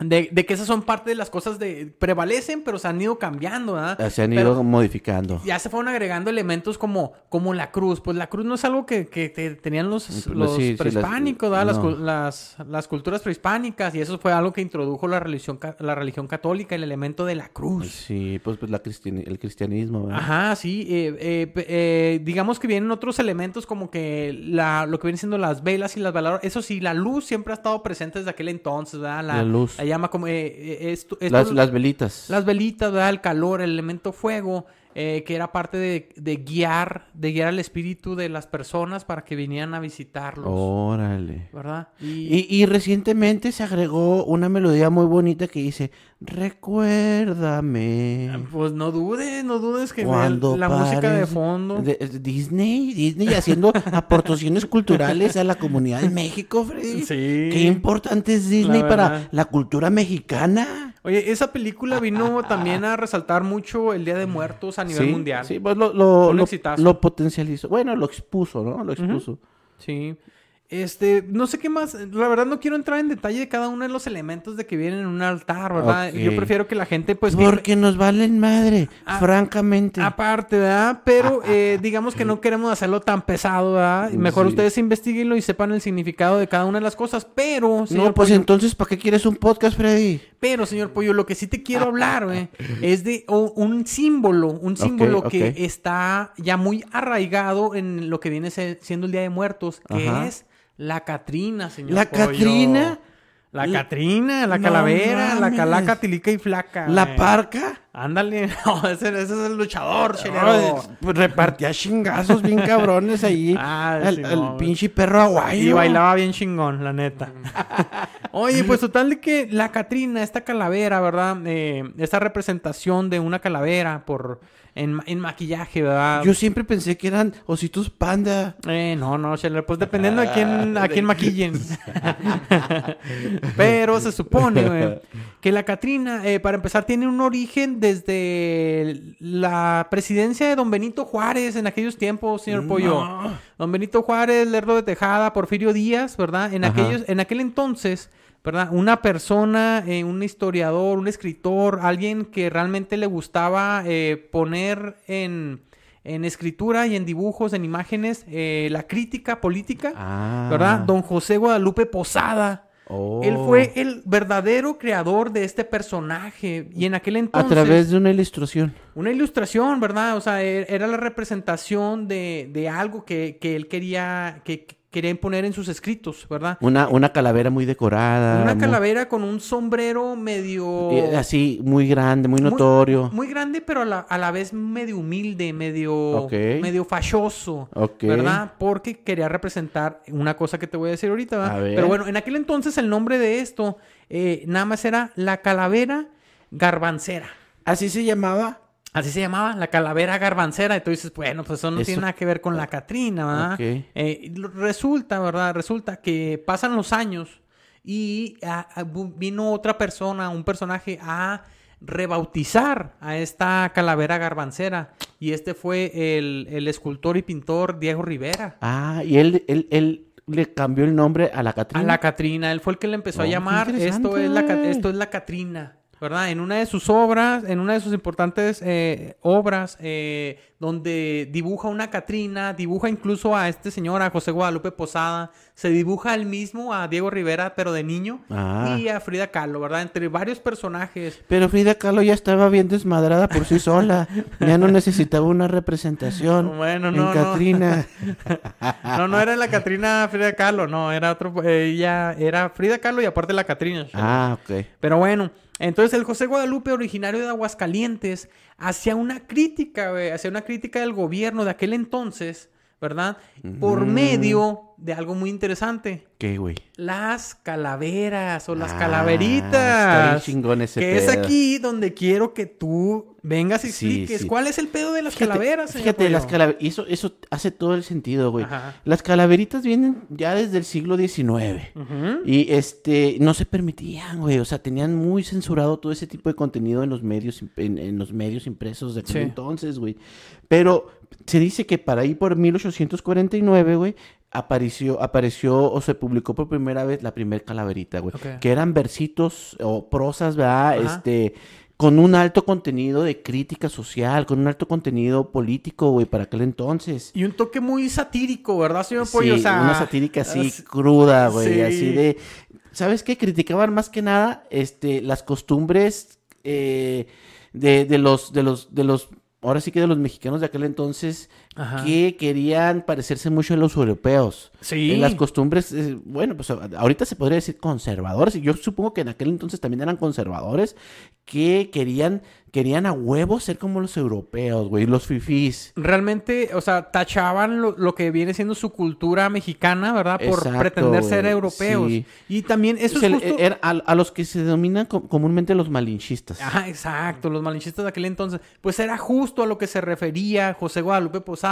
De, de que esas son parte de las cosas de prevalecen, pero se han ido cambiando, ¿verdad? Se han Pero ido modificando. ya se fueron agregando elementos como, como la cruz. Pues la cruz no es algo que, que te- tenían los, Pues los sí, sí, las- prehispánicos, ¿verdad? Las, no. las, las culturas prehispánicas. Y eso fue algo que introdujo la religión, la religión católica, el elemento de la cruz. Sí, pues, pues la cristiani- el cristianismo, ¿verdad? Ajá, sí. eh, eh, eh, digamos que vienen otros elementos como que la, lo que vienen siendo las velas y las veladoras. Eso sí, la luz siempre ha estado presente desde aquel entonces, ¿verdad? La, La luz. La llama como... eh, eh, esto- esto- Las, las velitas. las velitas, ¿verdad? El calor, el elemento fuego, eh, que era parte de, de guiar, de guiar al espíritu de las personas para que vinieran a visitarlos, Órale. ¿verdad? Y, Y, y recientemente se agregó una melodía muy bonita que dice, recuérdame. pues no dudes, no dudes que Cuando la música de fondo. de- Disney, Disney haciendo [laughs] aportaciones culturales a la comunidad de México, Freddy. Sí. Qué importante es Disney La para la cultura mexicana. Oye, esa película vino también a resaltar mucho el Día de Muertos a nivel sí, mundial. Sí, pues lo, lo, lo- lo potencializó. Bueno, lo expuso, ¿no? Lo expuso. Sí. Este, no sé qué más, la verdad no quiero entrar en detalle de cada uno de los elementos de que vienen en un altar, ¿verdad? Yo prefiero que la gente pues que- Porque nos valen madre, Ah, francamente. Aparte, ¿verdad? Pero eh, digamos que no queremos hacerlo tan pesado, ¿verdad? Y Mejor Sí. ustedes investiguenlo y sepan el significado de cada una de las cosas. Pero, señor no, pues Pollo, entonces, ¿para qué quieres un podcast, Freddy? pero, señor Pollo, lo que sí te quiero hablar, güey, es de un símbolo, un símbolo que está ya muy arraigado en lo que viene siendo el Día de Muertos, que Ajá. es la Catrina, señor ¿La Pollo. Catrina? La Catrina, la No calavera, la calaca, tilica y flaca. ¿La güey. parca? Ándale, [laughs] no, ese, ese es el luchador, chelero. pues repartía chingazos bien cabrones ahí. [laughs] Ah, el, sí, el no, pinche perro aguayo. Y bailaba bien chingón, la neta. [laughs] Oye, pues total de que la Catrina, esta calavera, ¿verdad? Eh, esta representación de una calavera por en, en maquillaje, ¿verdad? Yo siempre pensé que eran ositos panda. Eh, no, no, pues dependiendo de quién, a quién maquillen. [laughs] Pero se supone, güey, que la Catrina, eh, para empezar, tiene un origen desde la presidencia de don Benito Juárez en aquellos tiempos, señor Pollo. Don Benito Juárez, Lerdo de Tejada, Porfirio Díaz, ¿verdad? En, Ajá. aquellos, en aquel entonces, ¿verdad? Una persona, eh, un historiador, un escritor, alguien que realmente le gustaba eh, poner en, en escritura y en dibujos, en imágenes, eh, la crítica política, Ah. ¿verdad? Don José Guadalupe Posada. Oh. Él fue el verdadero creador de este personaje. Y en aquel A entonces... través de una ilustración. Una ilustración, ¿verdad? O sea, e- era la representación de, de algo que, que él quería, que que quería imponer en sus escritos, ¿verdad? Una, una calavera muy decorada. Una muy- calavera con un sombrero medio... eh, así, muy grande, muy notorio. Muy grande, pero a la, a la vez medio humilde, medio, Ok. medio fachoso, Ok. ¿verdad? Porque quería representar una cosa que te voy a decir ahorita, ¿verdad? A ver. Pero bueno, en aquel entonces el nombre de esto eh, nada más era la calavera garbancera. Así se llamaba. Así se llamaba, la calavera garbancera. Y tú dices, bueno, pues eso no Eso- tiene nada que ver con la Catrina, ¿verdad? Eh, resulta, ¿verdad? Resulta que pasan los años y ah, ah, vino otra persona, un personaje, a rebautizar a esta calavera garbancera. Y este fue el, el escultor y pintor Diego Rivera. Ah, y él, él, él le cambió el nombre a la A Catrina. la Catrina, él fue el que le empezó Oh, a qué llamar. Esto es, la, esto es la Catrina, ¿verdad? En una de sus obras, en una de sus importantes eh, obras, eh, donde dibuja una Catrina, dibuja incluso a este señor, a José Guadalupe Posada, se dibuja él mismo, a Diego Rivera, pero de niño, Ah. y a Frida Kahlo, ¿verdad? Entre varios personajes. Pero Frida Kahlo ya estaba bien desmadrada por sí sola. Ya no necesitaba una representación. Bueno, en no, no. Catrina. [laughs] No, no era la Catrina Frida Kahlo, no, era otro, eh, ella era Frida Kahlo y aparte la Catrina. Ah, ok. Pero bueno, entonces el José Guadalupe, originario de Aguascalientes, hacía una crítica, hacía una crítica del gobierno de aquel entonces, ¿verdad? Por Mm. medio de algo muy interesante. ¿Qué, güey? Las calaveras o las Ah, calaveritas. chingón ese que es pedo. aquí donde quiero que tú vengas y expliques sí. cuál es el pedo de las Fíjate, calaveras, señor Fíjate, las Pollo? calaveritas. Eso, eso hace todo el sentido, güey. Ajá. Las calaveritas vienen ya desde el siglo XIX. Ujú. Y este, no se permitían, güey. O sea, tenían muy censurado todo ese tipo de contenido en los medios, en, en los medios impresos de aquel Sí. entonces, güey. Pero se dice que para ahí por 1849, güey, apareció, apareció o se publicó por primera vez la primer calaverita, güey. Que eran versitos o prosas, ¿verdad? Ajá. Este, con un alto contenido de crítica social, con un alto contenido político, güey, para aquel entonces. Y un toque muy satírico, ¿verdad, señor Sí, Pollo? O sea, una satírica así es- cruda, güey, sí. así de... ¿Sabes qué? Criticaban más que nada este, las costumbres eh, de, de los, de los, de los, ahora sí que de los mexicanos de aquel entonces Ajá. que querían parecerse mucho a los europeos. Sí. En las costumbres, eh, bueno, pues ahorita se podría decir conservadores, y yo supongo que en aquel entonces también eran conservadores, que querían, querían a huevo ser como los europeos, güey, los fifís. Realmente, o sea, tachaban lo, lo que viene siendo su cultura mexicana, ¿verdad? Por Exacto, pretender ser europeos. sí. Y también eso es justo... era a, a los que se denominan co- comúnmente los malinchistas. Ajá, exacto, los malinchistas de aquel entonces. Pues era justo a lo que se refería José Guadalupe Posada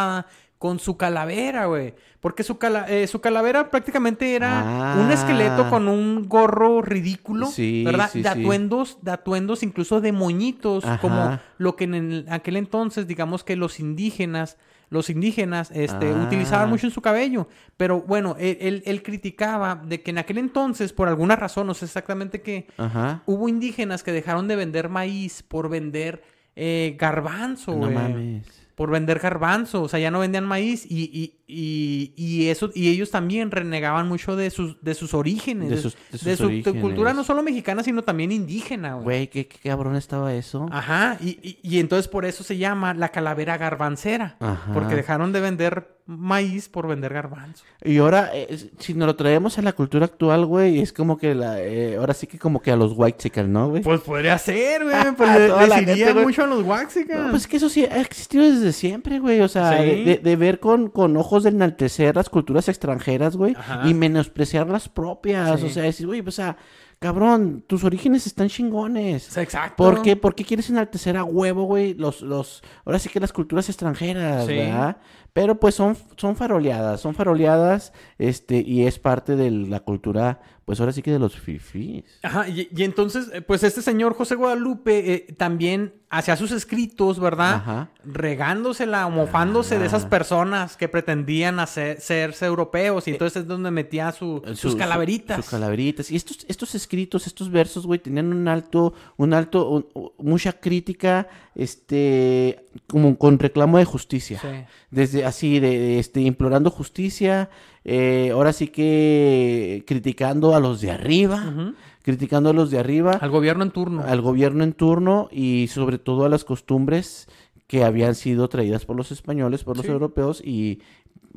con su calavera, güey. Porque su, cala- eh, su calavera prácticamente era un Ah. esqueleto con un gorro ridículo, Sí, ¿verdad? sí, de sí. atuendos, de atuendos incluso de moñitos, Ajá. como lo que en el- aquel entonces, digamos que los indígenas, los indígenas, este, Ah. utilizaban mucho en su cabello. Pero bueno, él, él- él criticaba de que en aquel entonces, por alguna razón, no sé exactamente qué, Ajá. hubo indígenas que dejaron de vender maíz por vender eh, garbanzo, No güey. mames. Por vender garbanzo. O sea, ya no vendían maíz y, y, y, y eso, y ellos también renegaban mucho de sus, de sus orígenes. De De, sus- de de sus su orígenes. cultura no solo mexicana, sino también indígena, güey. Güey, ¿qué, qué cabrón estaba eso. Ajá, y, y, y entonces por eso se llama la calavera garbancera. Ajá. Porque dejaron de vender maíz por vender garbanzo. Y ahora, eh, si nos lo traemos a la cultura actual, güey, es como que la, eh, ahora sí que como que a los white ¿no, güey? Pues podría ser, güey. [laughs] Pues les iría gente, güey. mucho a los Waxicans. No, pues es que eso sí ha existido desde siempre, güey. O sea, Sí. de, de- de ver con, con ojos de enaltecer las culturas extranjeras, güey, Ajá. y menospreciar las propias. Sí. O sea, decir, güey, pues, o sea, cabrón, tus orígenes están chingones. Exacto. ¿Por qué? ¿Por qué quieres enaltecer a huevo, güey? Los, los, ahora sí que las culturas extranjeras, Sí. ¿verdad? Pero pues son, son faroleadas, son faroleadas, este, y es parte de la cultura, pues ahora sí que de los fifís. Ajá, y, y entonces, eh, pues este señor José Guadalupe eh, también hacía sus escritos, ¿verdad? Ajá. Regándosela, mofándose de esas Ah. personas que pretendían hacer, serse europeos. Y entonces es donde metía su- Su- sus su- calaveritas. Sus calaveritas. Y estos, estos escritos, estos versos, güey, tenían un alto, un alto, un- mucha crítica, este, como con reclamo de justicia. Sí. Desde así, de, de, este, implorando justicia, eh, ahora sí que criticando a los de arriba, criticando a los de arriba, Al gobierno en turno. al gobierno en turno y sobre todo a las costumbres que habían sido traídas por los españoles, por los Sí. europeos y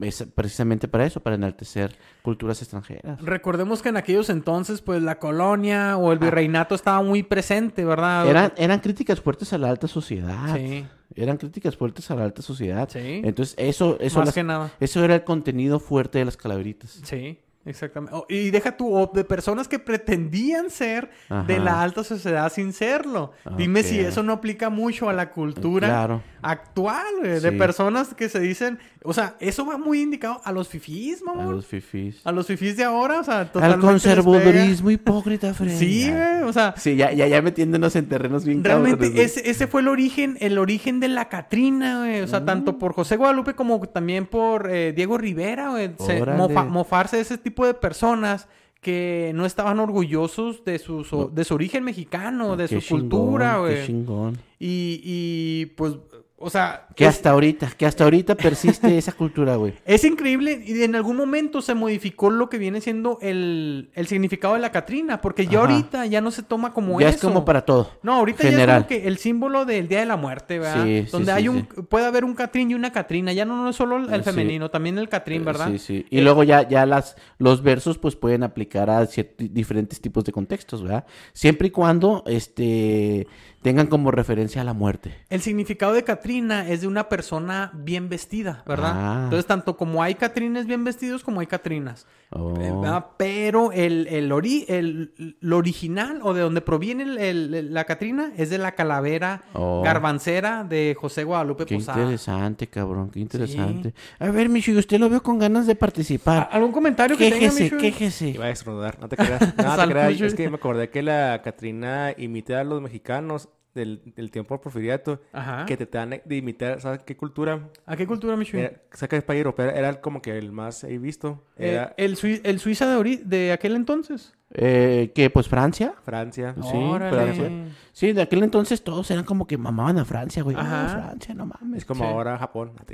es precisamente para eso, para enaltecer culturas extranjeras. Recordemos que en aquellos entonces, pues la colonia o el virreinato estaba muy presente, ¿verdad? Eran, eran críticas fuertes a la alta sociedad. Sí, Eran críticas fuertes a la alta sociedad. Sí. Entonces, eso, eso, más las- que nada. eso era el contenido fuerte de las calaveritas. Sí, exactamente. Oh, y deja tú, o de personas que pretendían ser de la alta sociedad sin serlo. Dime si eso no aplica mucho a la cultura Claro. actual, güey, de personas que se dicen, o sea, eso va muy indicado a los fifís, A mamón. los fifís. A los fifís de ahora, o sea, Al totalmente les conservadurismo hipócrita, pega. Fred. Sí, güey, o sea, Sí, ya, ya, ya metiéndonos en terrenos bien Realmente güey. ese, ese fue el origen, el origen de la Catrina, güey. O sea, Mm. tanto por José Guadalupe como también por eh, Diego Rivera, güey. Se- mofa- mofarse de ese tipo de personas que no estaban orgullosos de su, so- de su origen mexicano, de Qué su cultura, chingón, Qué güey. chingón. Y, y pues, o sea, Que es, hasta ahorita, que hasta ahorita persiste [laughs] esa cultura, güey. es increíble y en algún momento se modificó lo que viene siendo el, el significado de la Catrina, porque ya Ajá. ahorita ya no se toma como Ya eso. es como para todo. No, ahorita ya es como que el símbolo del Día de la Muerte, ¿verdad? Sí, sí, Donde sí, hay un, puede haber un Catrín y una Catrina. Ya no, no es solo el Sí. femenino, también el Catrín, ¿verdad? Sí, sí. Y luego ya, ya las, los versos pues pueden aplicar a diferentes tipos de contextos, ¿verdad? Siempre y cuando este tengan como referencia a la muerte. El significado de Catrina es de una persona bien vestida, ¿verdad? Ah. Entonces, tanto como hay Catrines bien vestidos, como hay Catrinas. Oh. Eh. Pero el, el, ori- el- original, o de donde proviene el- el- la Catrina, es de la calavera Oh. garbancera de José Guadalupe Qué Posada. interesante, cabrón, qué interesante. A ver, Michu, usted lo veo con ganas de participar. ¿Algún comentario que tenga, Quéjese, Michu? quéjese. Iba a estornudar, no te creas. [laughs] No te creas. Es que me acordé que la Catrina imita a los mexicanos del, del tiempo del porfiriato Ajá. que te dan de imitar, ¿sabes qué cultura? ¿A qué cultura, Michu? Saca es país europeo, era como que el más he visto. Eh, el, Sui- el Suiza de, de aquel entonces. Eh, ¿Qué? Pues Francia. Francia. Sí, Órale. Francia. Sí, de aquel entonces todos eran como que mamaban a Francia, güey. Ajá. Ah, Francia, no mames. Es como Sí. ahora Japón. No.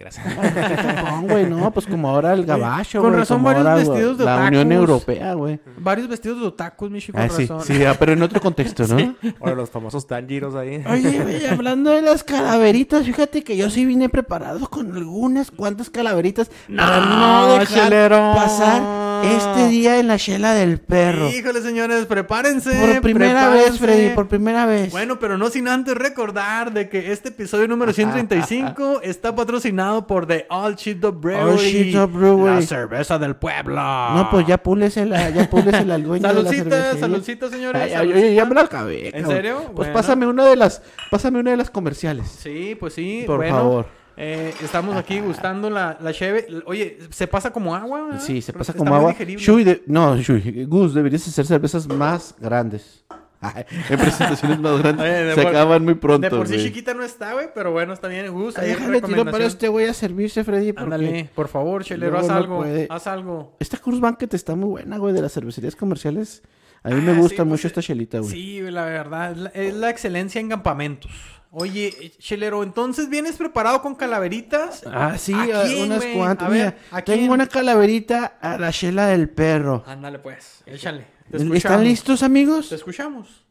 Japón, güey, no, pues como ahora el gabacho, con güey, razón como varios ahora, vestidos de la Unión otakus. Europea, güey. Varios vestidos de otakus, Michu, con Ah, sí, razón. sí, ah, pero en otro contexto, ¿no? [laughs] Ahora los famosos tanjiros ahí. Oye, güey, hablando de las calaveritas, fíjate que yo sí vine preparado con algunas cuantas calaveritas para no dejar chelero. pasar este día en la chela del perro. Híjole, señores, prepárense. Por primera vez. Freddy, por primera vez. Bueno, pero no sin antes recordar de que este episodio número 135 está patrocinado por The All Shit Up Brewery. All Shit Up Brewery. La cerveza del pueblo. No, pues ya púlesela, ya púlesela al dueño de la Saludcita, cervecería. saludcita, señores. Ay, ay, saludcita. oye, ya me la acabé. ¿En serio? Pues Bueno. pásame una de las, pásame una de las comerciales. Sí, pues sí. Por bueno, favor. Eh, estamos aquí gustando la, la cheve. Oye, ¿se pasa como agua? ¿verdad? Sí, se pasa Está como muy agua. digerible. Shui, de- no, Shui, Gus, deberías hacer cervezas más grandes. Ay, [laughs] en presentaciones más grandes Oye, de se por- acaban muy pronto. De por sí güey. chiquita no está, güey, pero bueno, está bien. Gus, ahí Déjale tiro para recomendación. este güey a servirse, Freddy. Porque Ándale, por favor, chelero, luego haz no algo. puede. Haz algo. Esta Cruz Banquet está muy buena, güey, de las cervecerías comerciales. A mí Ah, me sí, gusta pues, mucho esta chelita, güey. Sí, la verdad, es la, es la excelencia en campamentos. Oye, Chelero, entonces vienes preparado con calaveritas. Ah, sí, ¿A quién, unas cuantas. A ver, Mira, ¿a tengo una calaverita a la chela del perro. Ándale, pues, échale. Te ¿Están listos, amigos? Te escuchamos.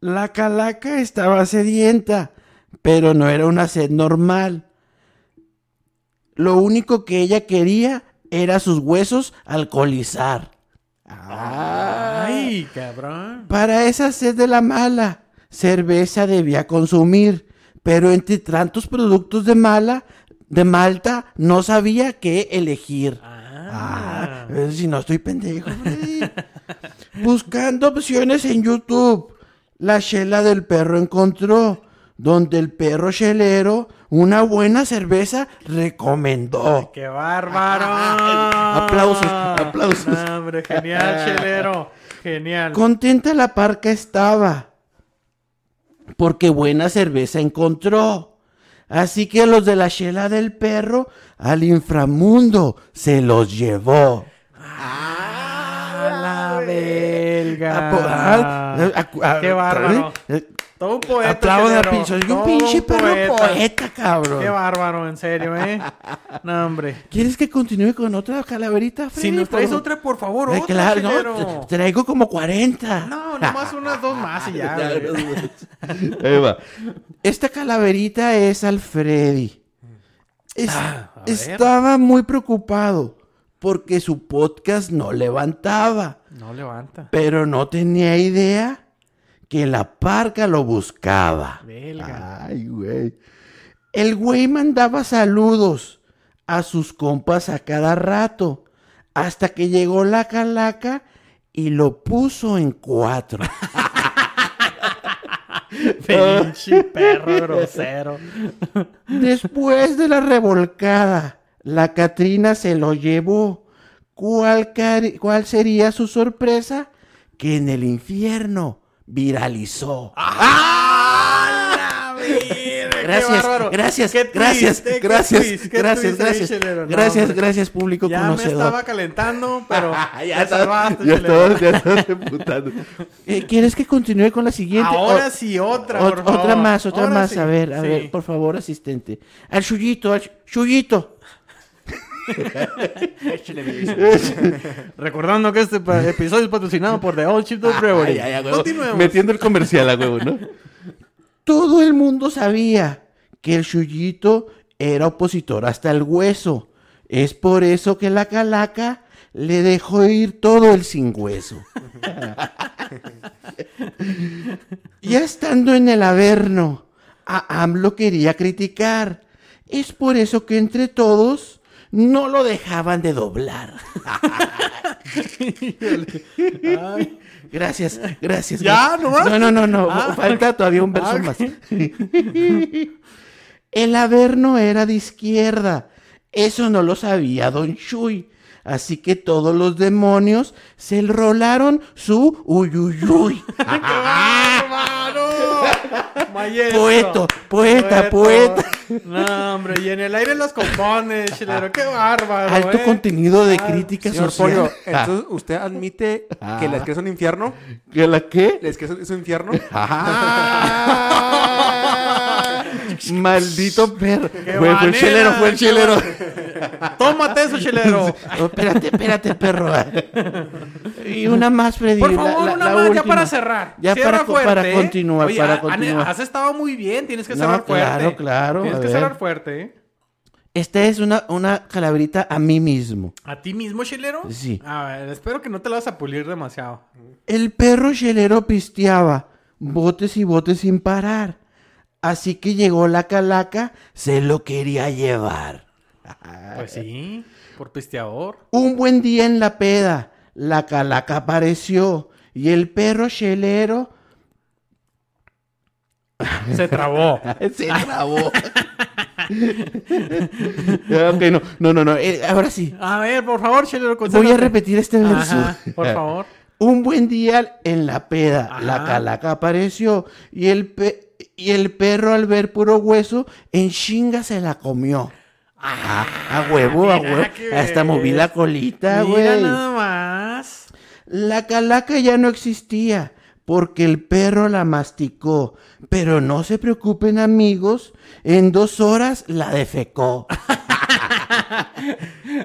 La calaca estaba sedienta, pero no era una sed normal. Lo único que ella quería era sus huesos alcoholizar. Ah. Ay, cabrón. Para esa sed de la mala, cerveza debía consumir, pero entre tantos productos de mala, de Malta, no sabía qué elegir. Ah, eh, si no estoy pendejo. Buscando opciones en YouTube, la chela del perro encontró, donde el perro chelero una buena cerveza recomendó. ¡Qué bárbaro! [laughs] Aplausos, aplausos. No, hombre, genial, Chelero. [laughs] Genial. Contenta la parca estaba, porque buena cerveza encontró. Así que los de la chela del perro al inframundo se los llevó. ¡Ah, la belga! Ah, ah, ah, ¡Qué bárbaro! Todo un poeta, Aplauda, pinche. Soy un Todo pinche un perro poeta, cabrón. ¡Qué bárbaro, en serio, eh! [laughs] No, hombre. ¿Quieres que continúe con otra calaverita, Freddy? Si nos traes Por- otra, por favor, Eh, otra, claro, no, traigo como 40. No, nomás unas dos más y ya, [laughs] güey. [laughs] Ahí va. Esta calaverita es Alfredi. Es- Ah, estaba muy preocupado porque su podcast no levantaba, No levanta. pero no tenía idea que la parca lo buscaba. Belga. Ay, güey. El güey mandaba saludos a sus compas a cada rato, hasta que llegó la calaca y lo puso en cuatro. [laughs] Pinche perro grosero. Después de la revolcada, la Catrina se lo llevó. ¿Cuál, cari- cuál sería su sorpresa? Que en el infierno viralizó. ¡Ah! Gracias, gracias, ¡Qué gracias, twist, eh! ¡Qué gracias, qué gracias, ahí, gracias! No, gracias, hombre. gracias, público Ya me conocedor. estaba calentando, pero [laughs] ya ya salvaste, ya estás- ya estás emputando. [laughs] Eh, ¿Quieres que continúe con la siguiente? Ahora O- sí, otra, ot- por favor. Otra más, otra Ahora más. sí, A ver, a sí. ver, por favor, asistente. Al Chuyito, al Chuyito. [laughs] [laughs] Recordando que este episodio es patrocinado por The Old Chip Dog Brewery. Ay, ay. Continuemos. Metiendo el comercial a huevo, ¿no? Todo el mundo sabía que el Chuyito era opositor hasta el hueso. Es por eso que la calaca le dejó ir todo el sin hueso. [laughs] ya estando en el Averno, a AMLO quería criticar. Es por eso que entre todos no lo dejaban de doblar. Ay, Gracias, gracias. ¿Ya, gracias. nomás? No, no, no, no. Ah. Falta todavía un verso Ah, más. [laughs] El Averno era de izquierda. Eso no lo sabía Don Chuy. Así que todos los demonios se rolaron su uyuyuy. [laughs] Maestro. Poeto, poeta, poeta. No, hombre, y en el aire los compones, chilero. Qué bárbaro, Alto eh. contenido de Ah, crítica Señor social. Pollo, Ah, entonces usted admite que la esquina es un infierno. ¿Que la qué? ¿La esquina es un infierno? Ah, [laughs] Maldito perro. ¡Qué Fue, el chelero, fue el qué chelero. Tómate eso, chilero. [laughs] Oh, espérate, espérate, perro. [laughs] y una más, Freddy. Por favor, la- una la más, ya para cerrar. Ya Cierra para, fuerte, para ¿eh? continuar, Oye, para continuar. Has estado muy bien, tienes que No, cerrar fuerte. claro, claro, Tienes que ver. cerrar fuerte, ¿eh? Esta es una, una calaverita a mí mismo. ¿A ti mismo, chilero? Sí. A ver, espero que no te la vas a pulir demasiado. El perro chelero pisteaba, botes y botes sin parar. Así que llegó la calaca, se lo quería llevar. Pues sí, por pisteador. Un buen día en la peda, la calaca apareció y el perro chelero Se trabó. [laughs] se trabó. [laughs] ok, no, no, no, no. eh, ahora sí. A ver, por favor, chilero, Voy a repetir este verso. Ajá, por favor. Un buen día en la peda, la calaca apareció y el, pe- y el perro al ver puro hueso, en chinga se la comió. Ajá, a huevo, a mira huevo. Hasta moví la colita, Mira güey. nada más. La calaca ya no existía porque el perro la masticó. Pero no se preocupen, amigos, en dos horas la defecó. [laughs]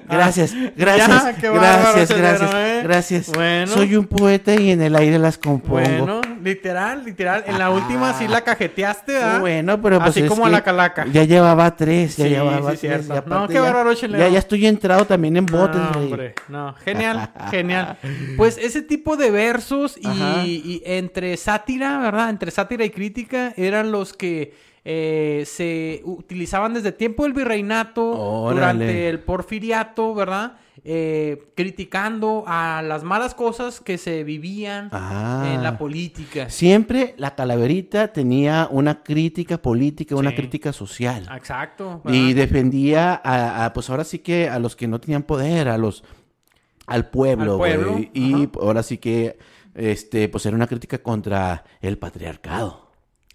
gracias, gracias, Ya, bárbaro, gracias, Chelero, gracias, ¿eh? gracias. Bueno. Soy un poeta y en el aire las compongo. Bueno, literal, literal. En la última sí la cajeteaste, ¿verdad? Bueno, pero pues Así es como a la calaca. Ya llevaba tres, ya Sí, llevaba sí, tres. cierto. No, qué bárbaro. Ya, ya estoy entrado también en botes, No, hombre, no, genial, genial. Pues ese tipo de versos y, entre sátira, ¿verdad? Entre sátira y crítica eran los que eh, se utilizaban desde tiempo del virreinato, Órale. durante el porfiriato, ¿verdad? Eh, criticando a las malas cosas que se vivían Ah. en la política. Siempre la calaverita tenía una crítica política, una Sí. crítica social. Exacto. Y defendía a, a, pues ahora sí que a los que no tenían poder, a los al pueblo, Al pueblo, güey. Y ajá. ahora sí que este pues era una crítica contra el patriarcado.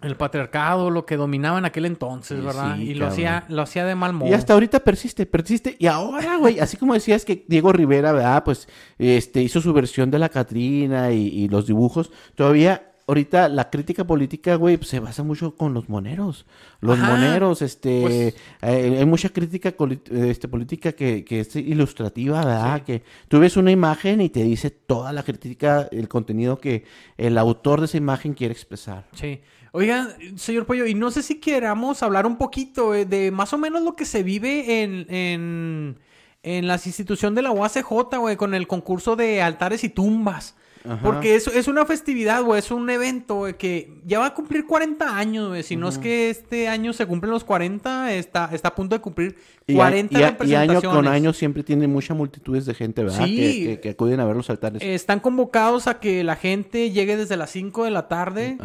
El patriarcado, lo que dominaba en aquel entonces, Sí, ¿verdad? sí, y lo cabrón. hacía, lo hacía de mal modo. Y hasta ahorita persiste, persiste. Y ahora, güey, así como decías que Diego Rivera, ¿verdad? Pues este hizo su versión de la Catrina y, y los dibujos. Todavía, ahorita la crítica política, güey, pues, se basa mucho con los moneros. Los Ajá. moneros, este, Pues- eh, hay mucha crítica este, política que, que es ilustrativa, ¿verdad? Que tú ves una imagen y te dice toda la crítica, el contenido que el autor de esa imagen quiere expresar. Sí. Oigan, señor Pollo, y no sé si queramos hablar un poquito eh, de más o menos lo que se vive en, en, en las instituciones de la UACJ, güey, con el concurso de altares y tumbas. Ajá. Porque es, es una festividad, güey, es un evento güey, que ya va a cumplir 40 años, güey. Si no es que este año se cumplen los 40, está, está a punto de cumplir Y, a- 40 y a- y representaciones. año con año siempre tiene muchas multitudes de gente, ¿verdad? Sí. Que, que- que acuden a ver los altares. Están convocados a que la gente llegue desde las 5 de la tarde,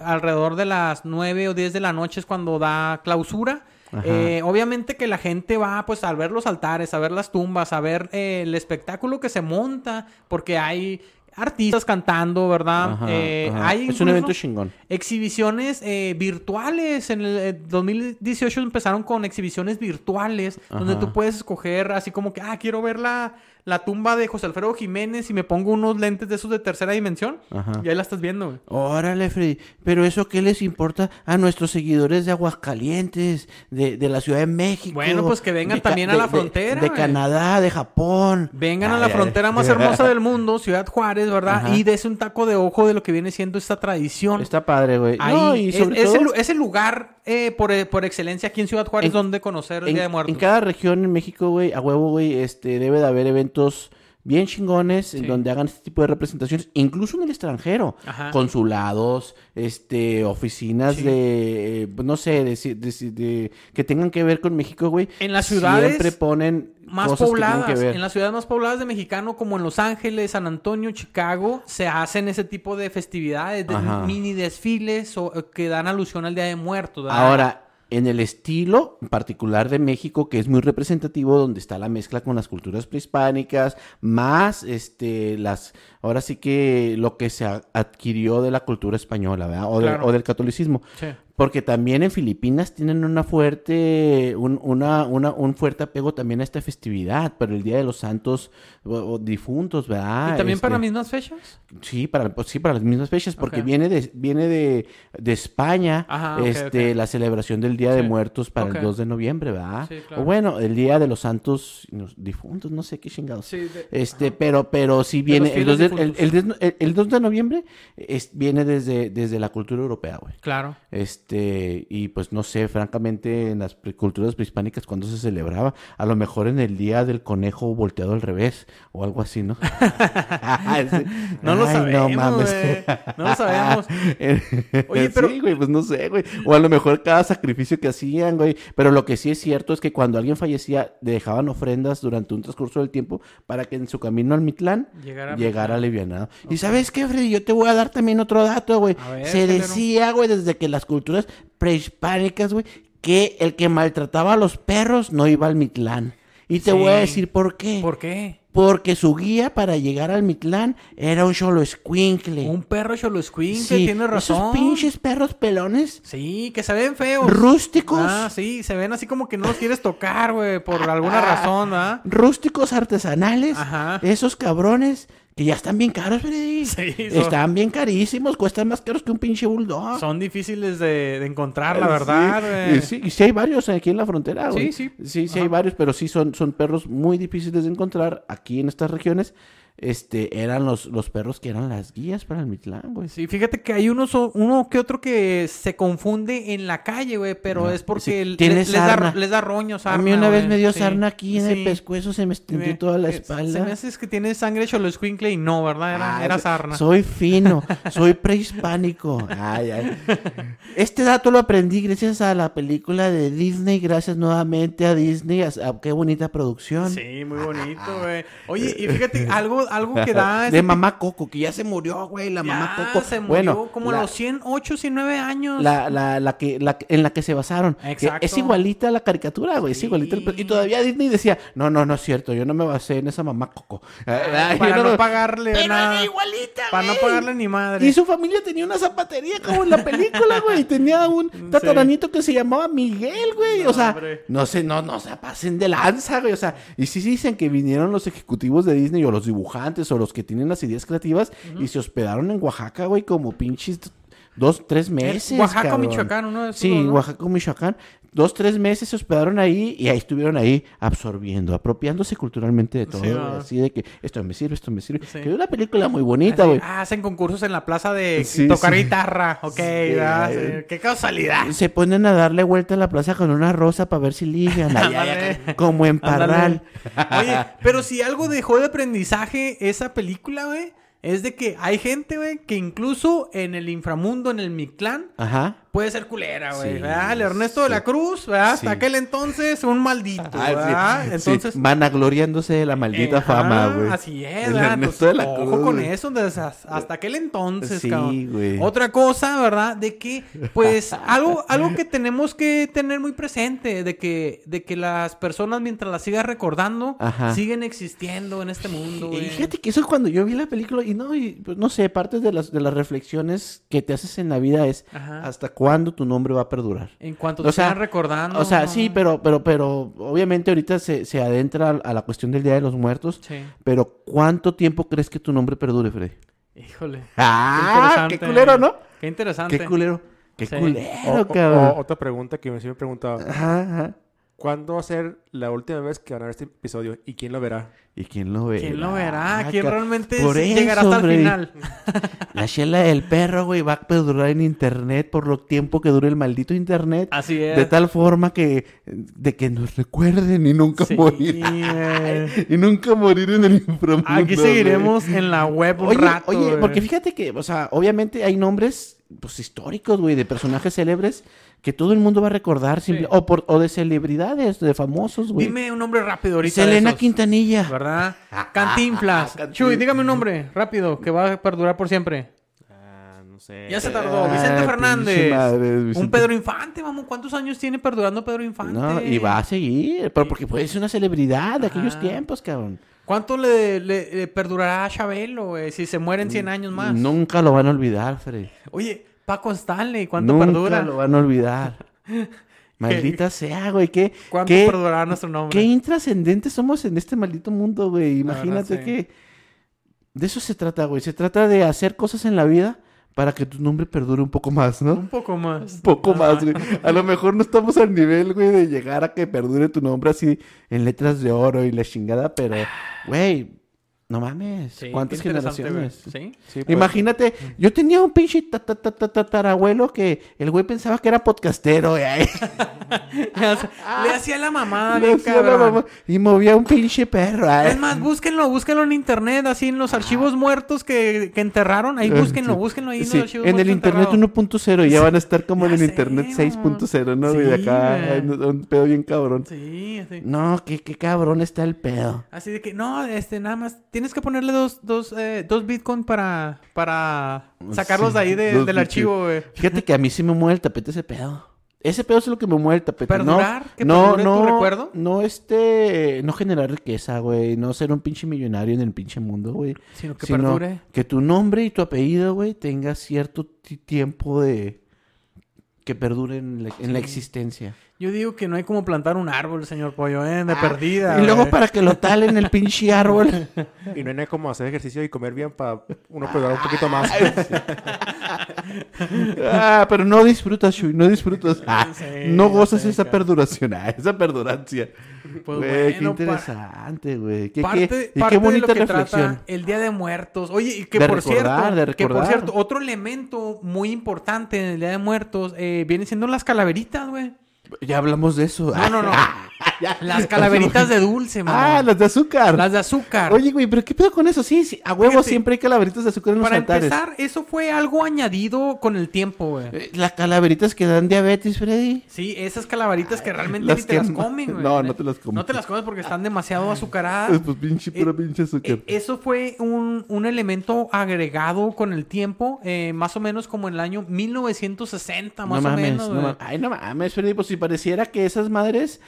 alrededor de las 9 o 10 de la noche es cuando da clausura. Eh, obviamente que la gente va pues a ver los altares, a ver las tumbas, a ver eh, el espectáculo que se monta, porque hay artistas cantando, ¿verdad? Ajá, Eh, ajá. hay es un evento chingón. exhibiciones eh, virtuales. En el eh, 2018 empezaron con exhibiciones virtuales, donde tú puedes escoger así como que, ah, quiero ver la, la tumba de José Alfredo Jiménez y me pongo unos lentes de esos de tercera dimensión. Ajá. Y ahí la estás viendo, güey. Órale, Freddy. Pero eso qué les importa a nuestros seguidores de Aguascalientes, de, de la Ciudad de México. Bueno, pues que vengan también a la de- frontera, De. Canadá, de Japón. Vengan a la ay, frontera más hermosa del [laughs] mundo, Ciudad Juárez, ¿verdad? Ajá. Y dese un taco de ojo de lo que viene siendo esta tradición. Está padre, güey. Ahí No, y sobre es todo, el, lu- es el lugar eh, por, eh, por excelencia aquí en Ciudad Juárez En- donde conocer el en, Día de Muertos. en cada región en México, güey, a huevo, güey, este, debe de haber eventos bien chingones en donde hagan este tipo de representaciones, incluso en el extranjero. Ajá. Consulados, este, oficinas Sí. de, eh, pues, no sé, de, de que tengan que ver con México, güey. En las ciudades Siempre ponen más cosas que pobladas, que ver. en las ciudades más pobladas de Mexicano, como en Los Ángeles, San Antonio, Chicago, se hacen ese tipo de festividades, de Ajá. mini desfiles o, eh, que dan alusión al Día de Muertos. ¿verdad? Ahora, en el estilo particular de México, que es muy representativo, donde está la mezcla con las culturas prehispánicas, más este las ahora sí que lo que se adquirió de la cultura española, ¿verdad? O, de- o del catolicismo. Sí. Porque también en Filipinas tienen una fuerte, un, una, una- un fuerte apego también a esta festividad, para el Día de los Santos o- o difuntos, ¿verdad? ¿Y también para Este, las mismas fechas? Sí, para, pues sí, para las mismas fechas, porque viene de, viene de, de España Ajá, este, la celebración del Día de. Muertos para el 2 de noviembre, ¿verdad? Sí, claro. O bueno, el Día de los Santos difuntos, no sé qué chingados. Sí, de- Este, pero, pero sí viene, los el 2 de, fieles el, el 10 el- el 2 de noviembre es- viene desde, desde la cultura europea, güey. Claro. Este, y pues no sé, francamente, en las culturas prehispánicas, cuando se celebraba? A lo mejor en el día del conejo volteado al revés, o algo así, ¿no? [laughs] No lo Ay, sabemos, mames. güey. No lo sabemos. [laughs] Oye, pero- Sí, güey, pues no sé, güey. O a lo mejor cada sacrificio que hacían, güey. Pero lo que sí es cierto es que cuando alguien fallecía, le dejaban ofrendas durante un transcurso del tiempo para que en su camino al Mitlán Llegara llegara alivianado. Y ¿sabes qué, Freddy? Yo te voy a dar también otro dato, güey. Se decía, güey, desde que las culturas prehispánicas, güey, que el que maltrataba a los perros no iba al Mitlán. Y te Sí. voy a decir por qué. ¿Por qué? Porque su guía para llegar al Mitlán era un solo escuincle. Un perro choloscuín Sí, tiene razón. Esos pinches perros pelones, Sí, que se ven feos. rústicos, Ah, sí, se ven así como que no los quieres tocar, güey, por alguna [laughs] razón, ¿ah? rústicos artesanales. Ajá. Esos cabrones que ya están bien caros, Freddy. Sí, son- Están bien carísimos, cuestan más caros que un pinche bulldog. Son difíciles de, de encontrar, la Sí, verdad, güey. y sí, y sí hay varios aquí en la frontera, güey. Sí, sí. Sí, sí hay varios, pero sí son, son perros muy difíciles de encontrar aquí en estas regiones. Este, eran los, los perros que eran las guías para el Mitlán, güey. Sí, fíjate que hay unos, uno que otro que se confunde en la calle, güey, pero Ah, es porque sí. les, da, les da roño, A mí una vez güey. me dio Sí. sarna aquí en Sí. el pescuezo, se me extendió toda la espalda. Se me hace es que tiene sangre choloscuincle y no, ¿verdad? Era, Ah, era sarna. Soy fino, [laughs] soy prehispánico. Ay, ay. Este dato lo aprendí gracias a la película de Disney, gracias nuevamente a Disney, a, a qué bonita producción. Sí, muy bonito, güey. Oye, y fíjate, [laughs] algo, algo que da... [laughs] De mamá Coco, que ya se murió, güey, la Ya mamá Coco. se murió bueno, como la, a los 108, 109 años. la, la, la que, la, en la que se basaron. que Exacto. es igualita a la caricatura, güey, es Sí. igualita. al- Y todavía Disney decía, no, no, no es cierto, yo no me basé en esa mamá Coco. [laughs] Ay, para no, me- pagarle Pero nada. igualita, Para no pagarle ni madre. Y su familia tenía una zapatería como en la película, [laughs] güey. Tenía un tataranito que se llamaba Miguel, güey. No, o sea, hombre. no sé, no, no se pasen de lanza, güey. O sea, y sí dicen que vinieron los ejecutivos de Disney o los dibujantes o los que tienen las ideas creativas y se hospedaron en Oaxaca, güey, como pinches dos, tres meses. Oaxaca, cabrón. Michoacán, uno de esos Sí, ¿no? Oaxaca, Michoacán. Dos, tres meses se hospedaron ahí y ahí estuvieron ahí absorbiendo, apropiándose culturalmente de todo. Sí, así de que esto me sirve, esto me sirve. Sí. Que es una película muy bonita, güey. ah, hacen concursos en la plaza de Sí, tocar guitarra. Ok. Sí, Qué casualidad. Se ponen a darle vuelta a la plaza con una rosa para ver si ligan. Como en Parral. Oye, pero si algo dejó de aprendizaje esa película, güey, es de que hay gente, güey, que incluso en el inframundo, en el Mictlán, Ajá. Puede ser culera, güey. Sí, ¿verdad? Ernesto de sí. la Cruz, ¿verdad? Hasta Sí. aquel entonces, un maldito, Ah, sí, ¿verdad? sí. Entonces... Vanagloriándose de la maldita fama, güey. Así es, ¿verdad? Ernesto de la Cruz, Ojo con eso, hasta aquel entonces, Sí, cabrón. güey. Otra cosa, ¿verdad? De que, pues, [laughs] algo, algo que tenemos que tener muy presente, de que, de que las personas, mientras las sigas recordando, Ajá. siguen existiendo en este mundo, Y fíjate que eso es cuando yo vi la película y no, y, pues, no sé, parte de las, de las reflexiones que te haces en la vida es Ajá. hasta cuándo tu nombre va a perdurar. En cuanto O te sea, sigan recordando. O sea, ¿no? sí, pero, pero, pero, obviamente ahorita se, se adentra a, la cuestión del Día de los Muertos. Sí. Pero, ¿cuánto tiempo crees que tu nombre perdure, Freddy? Híjole. [laughs] ¡Ah! ¡Qué interesante. culero, ¿no? Qué interesante. ¡Qué culero! ¡Qué Sí. culero, O- o- cabrón! o- otra pregunta que me siempre he preguntado. Ajá, ajá. ¿Cuándo va a ser la última vez que van a ver este episodio? ¿Y quién lo verá? ¿Y quién lo ve? ¿Quién lo verá? ¿Quién ca- realmente Por llegará hasta el final? [laughs] La chela del perro, güey, va a perdurar en internet por lo tiempo que dure el maldito internet. Así es. De tal forma que... De que nos recuerden y nunca Sí, morir. [laughs] y nunca morir en el inframundo, Aquí seguiremos en la web un Oye, rato. oye, porque fíjate que, o sea, obviamente hay nombres, pues, históricos, güey, de personajes célebres que todo el mundo va a recordar, simple- Sí. o, por, o de celebridades, de famosos, güey. Dime un nombre rápido ahorita. de Selena esos, Quintanilla. ¿Verdad? Cantinflas. Cantinflas. Chuy, dígame un nombre rápido que va a perdurar por siempre. Ah, no sé. Ya se tardó. Ah, Vicente Fernández. madre, Un Pedro Infante, vamos. ¿Cuántos años tiene perdurando Pedro Infante? No, y va a seguir, pero porque puede ser una celebridad de aquellos tiempos, cabrón. ¿Cuánto le, le- le perdurará a Chabelo, güey, si se mueren 100 años más? Nunca lo van a olvidar, Freddy. Oye, Paco Stanley, ¿cuánto Nunca perdura? lo van a olvidar. [laughs] Maldita sea, güey. ¿Qué, ¿Cuánto qué, perdurará nuestro nombre? qué intrascendentes somos en este maldito mundo, güey. Verdad, Imagínate sí. que... De eso se trata, güey. Se trata de hacer cosas en la vida para que tu nombre perdure un poco más, ¿no? Un poco más. Un poco más, güey. A lo mejor no estamos al nivel, güey, de llegar a que perdure tu nombre así en letras de oro y la chingada, pero, güey, no mames. sí, ¿Cuántas generaciones? ¿Sí? Sí, pues, Imagínate, yo tenía un pinche ta- ta- ta- ta- tatarabuelo que el güey pensaba que era podcastero. [laughs] Le hacía la mamada, Le bien hacía la cabrón. mamá y movía un pinche perro, ay. Es más, búsquenlo, búsquenlo en internet, así en los archivos muertos que, que enterraron. Ahí búsquenlo, Sí. búsquenlo ahí en Sí, los archivos en el internet enterrados. 1.0 y ya van a estar como en el sé, internet mo. 6.0, ¿no? Sí, acá, un pedo bien cabrón. Sí, así. No, qué, qué cabrón está el pedo. Así de que, no, este, nada más, tienes que ponerle dos, dos, eh, dos bitcoin para, para sacarlos de ahí de- dos del archivo, güey. Fíjate que a mí sí me mueve el tapete ese pedo. Ese pedo es lo que me mueve el tapete. ¿Perdurar? No, ¿Que no, perdure tu no, recuerdo? no, este, no generar riqueza, güey. No ser un pinche millonario en el pinche mundo, güey. Sino que Sino perdure. que tu nombre y tu apellido, güey, tenga cierto ti- tiempo de... Que perdure en la, en la Sí. existencia. Yo digo que no hay como plantar un árbol, señor Pollo, ¿eh? De Ah, perdida. Y luego para que lo talen el pinche árbol. [laughs] Y no hay como hacer ejercicio y comer bien para uno perdurar un poquito más. ah, pero no disfrutas, Shui, no disfrutas. Ah, Sí, no gozas esa perduración, ah, esa perdurancia. Pues Güey, qué bueno, pa- interesante, güey. Qué, Parte, qué- parte qué bonita de lo que reflexión. trata el Día de Muertos. Oye, y que De por recordar, cierto, de que por cierto, otro elemento muy importante en el Día de Muertos eh, viene siendo las calaveritas, güey. Ya hablamos de eso. No, no, no. [laughs] Las calaveritas de dulce, mamá. Ah, las de azúcar. Las de azúcar. Oye, güey, pero ¿qué pedo con eso? Sí, sí, a huevo Fíjate, siempre hay calaveritas de azúcar en los Para altares. empezar, eso fue algo añadido con el tiempo, güey. Eh, Las calaveritas que dan diabetes, Freddy. Sí, esas calaveritas que realmente ni te que las comen, güey. [laughs] no, no te las comes. No te las comes porque están demasiado azucaradas. Pues pinche, pura Eh, pinche azúcar. Eh, eso fue un, un elemento agregado con el tiempo, eh, más o menos como en el año 1960, más no o mames, menos. no güey. Ay, no mames, Freddy, pues si pareciera que esas madres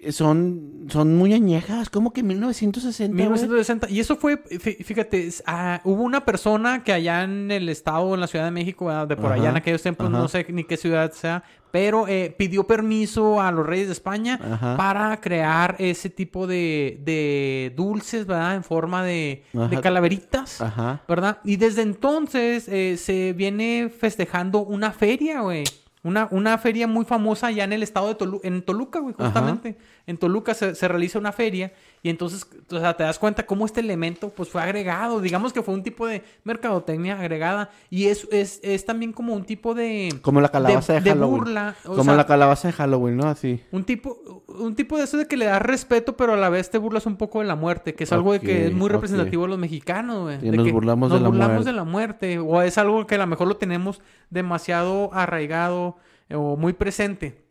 eh, son, son muy añejas. ¿Cómo que 1960, güey? 1960. Y eso fue, fí- fíjate, ah, hubo una persona que allá en el estado, en la Ciudad de México, ¿verdad? de por allá en aquellos tiempos, ajá. no sé ni qué ciudad sea, pero eh, pidió permiso a los reyes de España Ajá. para crear ese tipo de, de dulces, ¿verdad? En forma de, calaveritas. ¿verdad? Y desde entonces eh, se viene festejando una feria, güey. Una, una feria muy famosa allá en el estado de Toluca, en Toluca, güey, Ajá. justamente. En Toluca se, se realiza una feria y entonces, o sea, te das cuenta cómo este elemento, pues, fue agregado. Digamos que fue un tipo de mercadotecnia agregada y es, es, es también como un tipo de... Como la calabaza de, de Halloween. burla, o Como sea- la calabaza de Halloween, ¿no? Así. Un tipo, un tipo de eso de que le das respeto, pero a la vez te burlas un poco de la muerte, que es algo de que es muy representativo de los mexicanos, güey. Y de nos que burlamos de la burlamos muerte. de la muerte, o es algo que a lo mejor lo tenemos demasiado arraigado eh, o muy presente.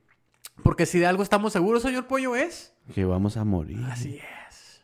Porque si de algo estamos seguros, señor Pollo, es... Que vamos a morir. Así es.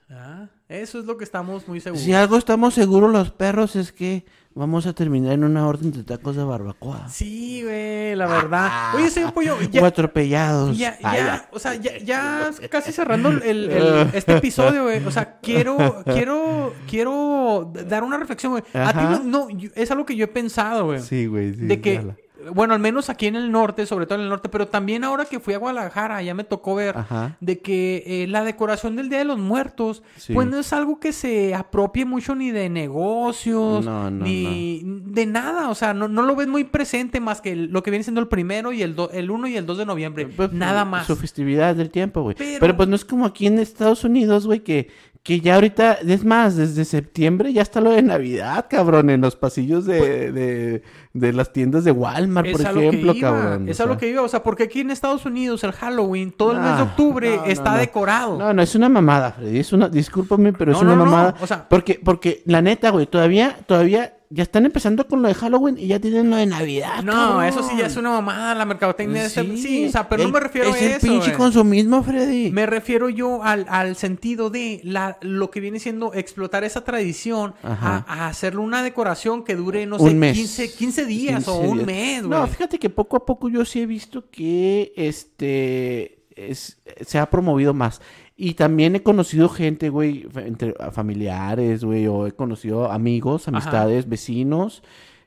¿Ah? Eso es lo que estamos muy seguros. Si algo estamos seguros los perros es que vamos a terminar en una orden de tacos de barbacoa. Sí, güey, la verdad. Oye, señor Pollo, ya, o atropellados. Ya, ya, o sea, ya, ya casi cerrando el, el- [laughs] este episodio, güey. O sea, quiero, quiero, quiero dar una reflexión, güey. A ti no, no, yo- es algo que yo he pensado, güey. Sí, güey. sí, de que. Bueno, al menos aquí en el norte, sobre todo en el norte, pero también ahora que fui a Guadalajara, ya me tocó ver Ajá. de que eh, la decoración del Día de los Muertos, Sí. pues no es algo que se apropie mucho ni de negocios, No, no, ni de nada. O sea, no, no lo ves muy presente más que lo que viene siendo el primero y el, do- el 1 y el 2 de noviembre. Pues, nada más. Su festividad del tiempo, güey. Pero... Pero- pues no es como aquí en Estados Unidos, güey, que, que ya ahorita, es más, desde septiembre ya está lo de Navidad, cabrón, en los pasillos de, de, de las tiendas de Walmart, por es ejemplo, iba, cabrón. Es a lo que iba. O sea, porque aquí en Estados Unidos el Halloween, todo el mes de octubre no, está no. decorado. No, no, es una mamada, Freddy. Es una, discúlpame, pero es una mamada. o sea- porque, porque la neta, güey, todavía, todavía ya están empezando con lo de Halloween y ya tienen lo de Navidad. No, cabrón. eso sí ya es una mamada, la mercadotecnia. de este- Sí, Sí, o sea, pero no el- me refiero es a el eso. pinche güey. consumismo, Freddy. Me refiero yo al, al sentido de la, lo que viene siendo explotar esa tradición a, hacerle una decoración que dure, no Un sé, mes. 15, 15 días o 15 un días. mes, güey. No, fíjate que poco a poco yo sí he visto que este es- se ha promovido más. Y también he conocido gente, güey, entre familiares, güey, o he conocido amigos, Ajá. amistades, vecinos,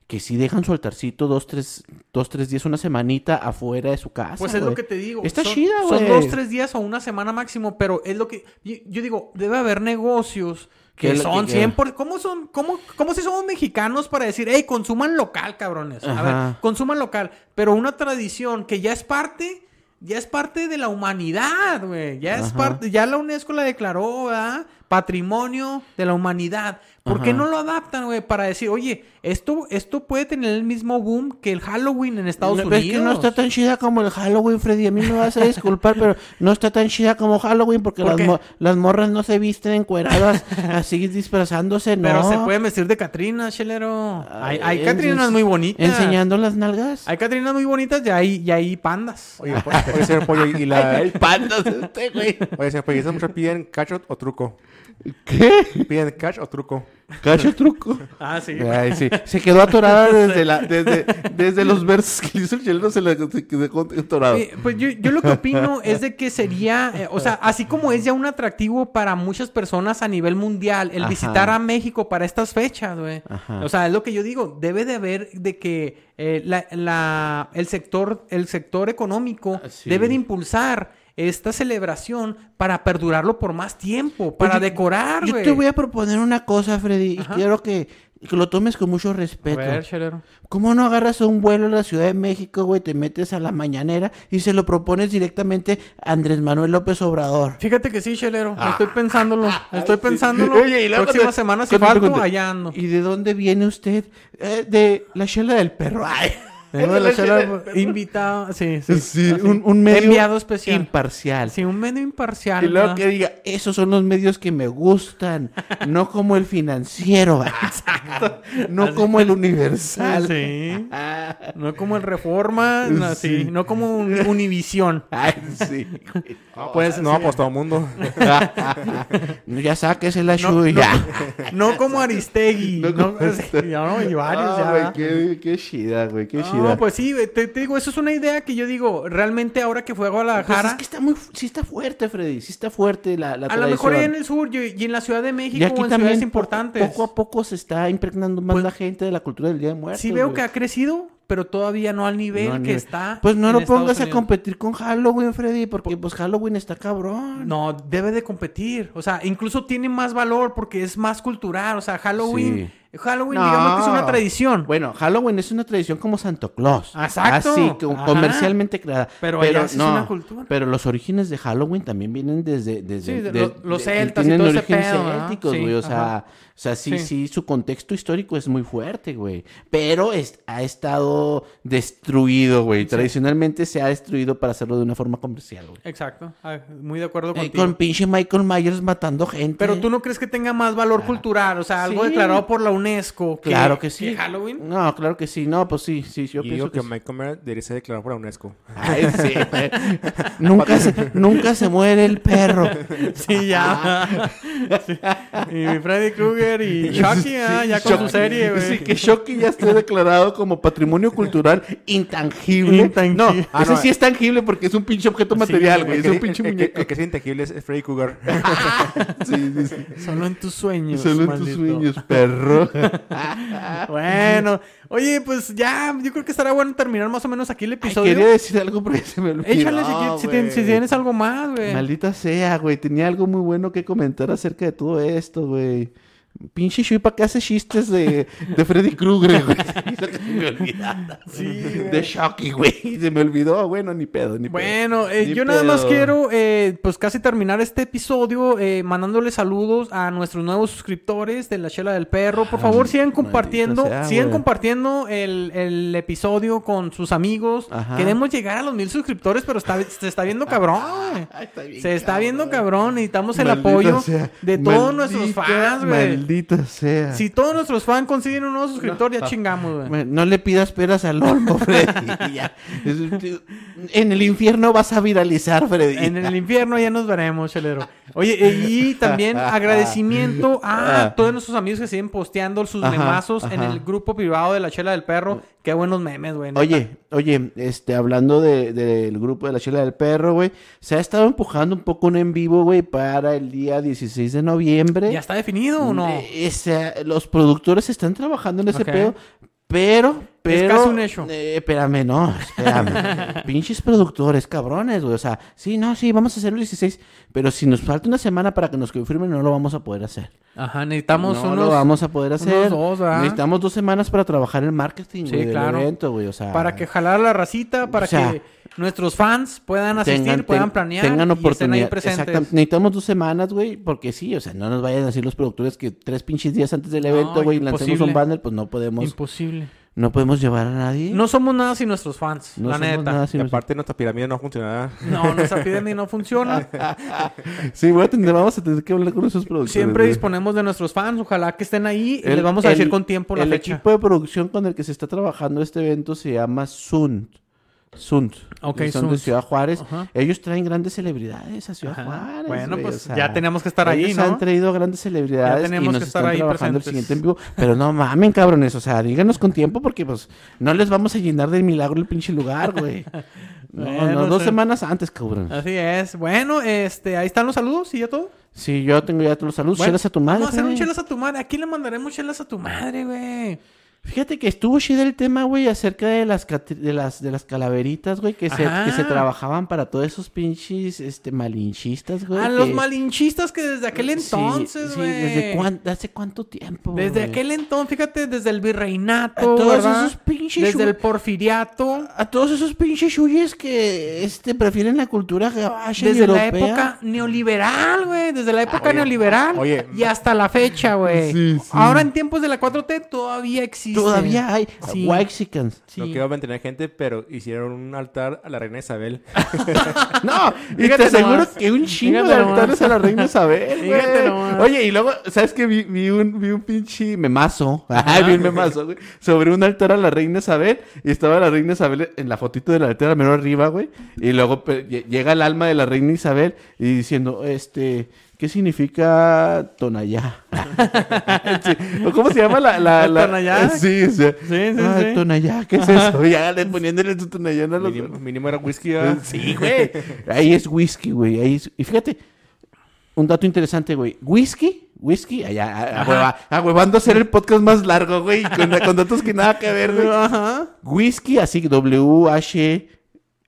que sí dejan su altarcito dos, tres, dos, tres días, una semanita afuera de su casa. Pues es lo que te digo. Está son, chida, Son güey. dos, tres días o una semana máximo, pero es lo que... Yo, yo digo, debe haber negocios que son que- 100 por... ¿Cómo son? ¿Cómo, cómo si somos mexicanos para decir, hey, consuman local, cabrones? A Ajá. ver, consuman local. Pero una tradición que ya es parte... Ya es parte de la humanidad, güey. Ya es Ajá. parte... Ya la UNESCO la declaró, ¿verdad? Patrimonio de la humanidad. ¿Por qué no lo adaptan, güey? Para decir, oye, esto, esto puede tener el mismo boom que el Halloween en Estados No, Unidos. Es que no está tan chida como el Halloween, Freddy. A mí me vas a disculpar, pero no está tan chida como Halloween porque ¿Por las, mo- las morras no se visten encueradas [laughs] así disfrazándose, no. Pero se pueden vestir de Catrina, chelero. Hay, hay Ay, Catrinas muy bonitas. Enseñando las nalgas. Hay Catrinas muy bonitas y hay, y hay pandas. Oye, oye, señor Pollo, y la... [laughs] pandas este, güey. Oye, señor Pollo, ¿y esas muchachas piden cash o- truco? ¿Qué? ¿Piden cash o truco? Cacho [laughs] truco. Ah, sí. Ay, sí. Se quedó atorada [laughs] desde, la, desde, desde los versos que le hizo el chelero, se la se quedó atorado. Eh, pues yo, yo lo que opino es de que sería, eh, o sea, así como es ya un atractivo para muchas personas a nivel mundial el Ajá. visitar a México para estas fechas, güey. O sea, es lo que yo digo, debe de haber de que eh, la, la- el sector, el sector económico Ah, sí. debe de impulsar esta celebración para perdurarlo por más tiempo, para Oye, decorar, Yo te voy a proponer una cosa, Freddy, Ajá. y quiero que, que lo tomes con mucho A respeto. ver, chelero. ¿Cómo no agarras un vuelo a la Ciudad de México, güey? Te metes a la mañanera y se lo propones directamente a Andrés Manuel López Obrador. Fíjate que sí, chelero. Estoy pensándolo. Estoy pensándolo. Ah. Oye, y luego Próxima semana si falto, allá ando. ¿Y de dónde viene usted? "Eh, de la chela del perro. Ay. Vengo de la chela invitado. Sí, sí. Sí, así. un, un medio Enviado especial. imparcial. Sí, un medio imparcial. Y luego ¿verdad? que diga, esos son los medios que me gustan, no como el financiero, [laughs] exacto, no como el universal. Sí. No como el Reforma, no, sí. Sí. no como un Univisión. Ay, sí. No, pues no, pues todo el mundo. [laughs] ya sáquese la No, suya. No como Aristegui. No No, como [laughs] Aristegui. ya, no, y varios Ah, ya. güey, qué, qué chida, güey, qué chida. No, pues sí, te, te digo, eso es una idea que yo digo, realmente ahora que fue a Pues Guadalajara, es que está muy, sí está fuerte, Freddy, sí está fuerte la, la a lo mejor allá en el sur y, en la Ciudad de México Y aquí o en también ciudades importantes. Poco a poco se está impregnando más Pues- la gente de la cultura del Día de Muertos. Sí veo güey. que ha crecido, pero todavía no al nivel No, que nivel. está. Pues no lo Estados pongas a competir con Halloween, Freddy, porque pues Halloween está cabrón. No, debe de competir. O sea, incluso tiene más valor porque es más cultural. O sea, Halloween. Halloween, No. digamos que es una tradición. Bueno, Halloween es una tradición como Santo Claus. Exacto. Así, Ajá. comercialmente creada. Pero sí es una cultura. Pero los orígenes de Halloween también vienen desde... desde Sí, de de- lo- los celtas y todo ese pedo, Sí, güey. O sea, ajá. o sea sí, Sí. sí, su contexto histórico es muy fuerte, güey. Pero es- ha estado destruido, güey. Tradicionalmente se ha destruido para hacerlo de una forma comercial, güey. Exacto. Ah, Muy de acuerdo Eh, contigo. con pinche Michael Myers matando gente. Pero tú no crees que tenga más valor cultural, o sea, algo declarado por la UNESCO. Que, Claro que sí. Halloween. No, claro que sí. No, pues sí, sí, yo y pienso digo que, que. Michael Myers debería ser declarado por la UNESCO. Ay, sí, güey. [laughs] [laughs] nunca, se, nunca se muere el perro. [laughs] Sí, ya. Sí. Y Freddy Krueger y Chucky, ah, ya con su Chucky. serie, güey. Sí, que Shocky ya esté declarado como patrimonio cultural intangible. Intangible. No, Ah, ese no. sí es tangible porque es un pinche objeto material, güey. El es que, un pinche el- muñeco. el que es intangible es Freddy Krueger. Sí, sí, sí. Solo en tus sueños. Solo en tus sueños, perro. [laughs] Bueno, oye, pues ya, yo creo que estará bueno terminar más o menos aquí el Ay, episodio. quería decir algo, pero ya [laughs] se me olvidó. Échale si, tien- si tienes algo más, güey. Maldita sea, güey. Tenía algo muy bueno que comentar acerca de todo esto, güey. Pinche Shui, ¿para qué hace chistes de, de Freddy Krueger, güey? [laughs] [laughs] Se me olvidaba. Sí, De Shocky, güey. Se me olvidó. Bueno, ni pedo, ni pedo. Bueno, eh, yo nada más quiero, eh, pues casi terminar este episodio eh, mandándole saludos a nuestros nuevos suscriptores de La Chela del Perro. Por favor, sigan compartiendo, sea, sigan güey. compartiendo el, el episodio con sus amigos. Ajá. Queremos llegar a los mil suscriptores, pero está, se está viendo cabrón. [laughs] güey. Ay, está bien Se está cabrón. viendo cabrón. Necesitamos el Maldita apoyo sea. de todos Maldita, nuestros fans, güey. Maldito sea. Si todos nuestros fans consiguen un nuevo suscriptor, ya chingamos, güey. No le pidas peras al olmo, Freddy. [laughs] Ya. En el infierno vas a viralizar, Freddy. En el infierno ya nos veremos, chelero. Oye, eh, y también [laughs] agradecimiento a todos nuestros amigos que siguen posteando sus Ajá, memazos en el grupo privado de la chela del perro. Qué buenos memes, güey. Oye, oye, este, hablando de- del grupo de la chela del perro, güey, se ha estado empujando un poco un en vivo, güey, para el día 16 de noviembre. ¿Ya está definido o no? Eh, ese- los productores están trabajando en ese pedo, pero, pero... casi un hecho. eh, espérame, no, espérame. [laughs] Pinches productores, cabrones, güey. O sea, sí, no, sí, vamos a hacer el 16, pero si nos falta una semana para que nos confirmen, no lo vamos a poder hacer. Ajá, necesitamos no unos... lo vamos a poder hacer. dos. Necesitamos dos semanas para trabajar el marketing, Sí, güey, del evento, güey. O sea, Para que jalar la racita, para O sea, que nuestros fans puedan asistir, tengan, puedan planear tengan y estén ahí oportunidad. presentes. Exactamente. Necesitamos dos semanas, güey, porque sí, o sea, no nos vayan a decir los productores que tres pinches días antes del No, evento, güey, lancemos un banner, pues no podemos, Imposible. No podemos llevar a nadie. No somos nada sin nuestros fans, No la somos neta. nada Y sin aparte nuestra pirámide no funcionará. No, nuestra pirámide no funciona. [laughs] Sí, voy a tener, vamos a tener que hablar con esos productores. Siempre disponemos de nuestros fans. Ojalá que estén ahí. y El- les vamos a decir el- con tiempo la el fecha. equipo de producción con el que se está trabajando este evento se llama Sunt. Sunt. Ok, Y son de. Ciudad Juárez. Ajá. Ellos traen grandes celebridades a Ciudad Ajá. Juárez. Bueno, güey, pues o sea, ya tenemos que estar ahí, ellos ¿no? han traído grandes celebridades Ya tenemos y nos que estar están ahí trabajando el siguiente en vivo. Pero no mamen, cabrones. O sea, díganos con tiempo porque pues no les vamos a llenar de milagro el pinche lugar, güey. [laughs] No, Bueno, no, dos semanas antes, cabrón. Así es. Bueno, este, ahí están los saludos y ya todo. Sí, yo tengo ya todos los saludos. Bueno, Chelas a tu madre. Vamos a hacer un chelas a tu madre. ¿A quién le mandaremos chelas a tu madre, güey? Fíjate que estuvo chido el tema, güey, acerca de las, de las de las calaveritas, güey, que se, que se trabajaban para todos esos pinches este malinchistas, güey. A los malinchistas que desde aquel Sí, entonces, sí, güey. ¿desde cuán- hace cuánto tiempo? Desde güey? aquel entonces, fíjate, desde el A virreinato, todos ¿verdad? esos pinches Desde el porfiriato. a todos esos pinches chuyes que este prefieren la cultura gabacha y Desde la europea. época neoliberal, güey. Desde la época Oye, neoliberal. oye. Y hasta la fecha, güey. Sí, sí. Ahora en tiempos de la 4T todavía existe. Todavía hay Sí. Waxicans. Sí. No quiero mantener gente, pero hicieron un altar a la reina Isabel. [laughs] No, y Fíjate te aseguro que un chingo de altares a la reina Isabel, [laughs] güey. Oye, y luego, ¿sabes qué? Vi, vi un, vi un pinche memazo. [laughs] Ay, vi un memazo, güey. Sobre un altar a la reina Isabel. Y estaba la reina Isabel en la fotito del altar, mero arriba, güey. Y luego llega el alma de la reina Isabel y diciendo, este... ¿Qué significa Tonayá? [laughs] Sí, ¿o ¿Cómo se llama la...? la, ¿El la- Tonayá? Sí, o sea, Sí, sí, ah, sí. Tonayá, ¿qué es eso? [laughs] Ya le poniéndole tu Tonayá a los... Mínimo, mínimo era whisky. ¿verdad? Sí, güey. Ahí es whisky, güey. Ahí es- Y fíjate, un dato interesante, güey. Whisky, whisky, allá, a, a, hueva- a huevando a hacer el podcast más largo, güey, con, con datos que nada que ver, güey. [laughs] Ajá. Whisky, así, W-H,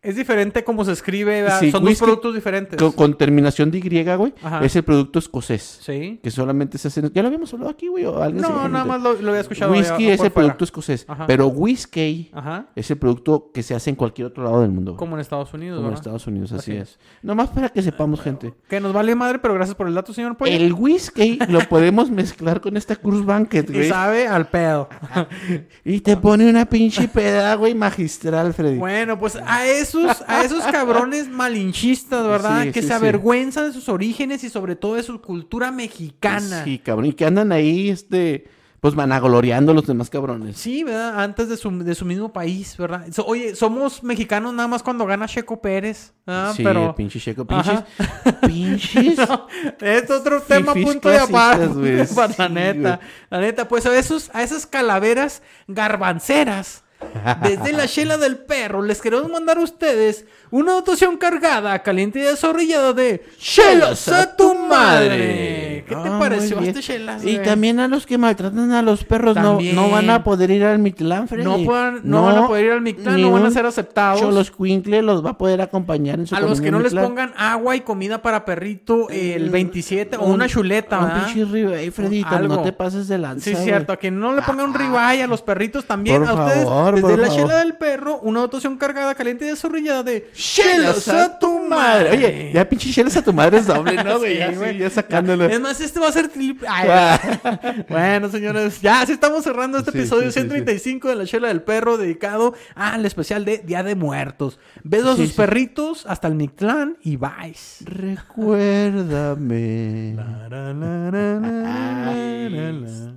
Es diferente como se escribe, son dos productos diferentes. con, con terminación de Y, güey. Ajá. Es el producto escocés. Sí. Que solamente se hace. Ya lo habíamos hablado aquí, güey. No, nada más lo, lo había escuchado. Whisky es el fuera. producto escocés. Ajá. Pero whisky Ajá. es el producto que se hace en cualquier otro lado del mundo. güey. Como en Estados Unidos, Como en. Estados Unidos, así Ok. es. Nomás para que sepamos, gente. Que nos vale madre, pero gracias por el dato, señor Pollo. El whisky lo [laughs] podemos mezclar con esta Cruz Banquet, Y güey. sabe al pedo. [laughs] Y te pone una pinche peda, güey, magistral, Freddy. Bueno, pues a esos, a esos cabrones malinchistas, ¿verdad? Sí, que sí, se sí. avergüenzan de sus orígenes y sobre todo de su cultura mexicana. Sí, cabrón. Y que andan ahí, este, pues vanagloreando a los demás cabrones. Sí, ¿verdad? Antes de su, de su mismo país, ¿verdad? So- oye, somos mexicanos nada más cuando gana Checo Pérez. ¿verdad? sí, Pero pinche checo. Ajá. [laughs] Pinches. pinches. [laughs] No, es otro tema punto de aparte. [laughs] para la Sí, neta. La neta, pues a esos, a esas calaveras garbanceras. [laughs] Desde la chela del perro, les queremos mandar a ustedes una dotación cargada, caliente y desorrillada de chelas a tu madre. ¿Qué te Ah, pareció este chelas? Y también a los que maltratan a los perros no, no van a poder ir al Mictlán, Freddy. no, puedan- no van a poder ir al Mictlán, no van a ser aceptados. Los Quincle los va a poder acompañar en su A los que no les pongan agua y comida para perrito el 27 o Un- una chuleta, Un ¿verdad? pinche ribeye, Freddy, no te pases de lanza. Sí, cierto. A quien no le ponga un ribeye a los perritos también. Por a ustedes, favor, desde la favor. chela del perro, una dotación cargada, caliente y desorrillada de chelas a tu madre. Oye, ya pinche chelas a tu madre es doble, ¿no, [laughs] güey? Sí, ya, sacándolo. Es más, este va a ser triple. [laughs] Bueno, señores, ya sí estamos cerrando este Sí, episodio sí, sí, 135 de La Chela del Perro dedicado al especial de Día de Muertos. Besos a sus perritos, hasta el Mictlán y bye. Recuérdame. [laughs] La, la, la, la, la, la, la, la.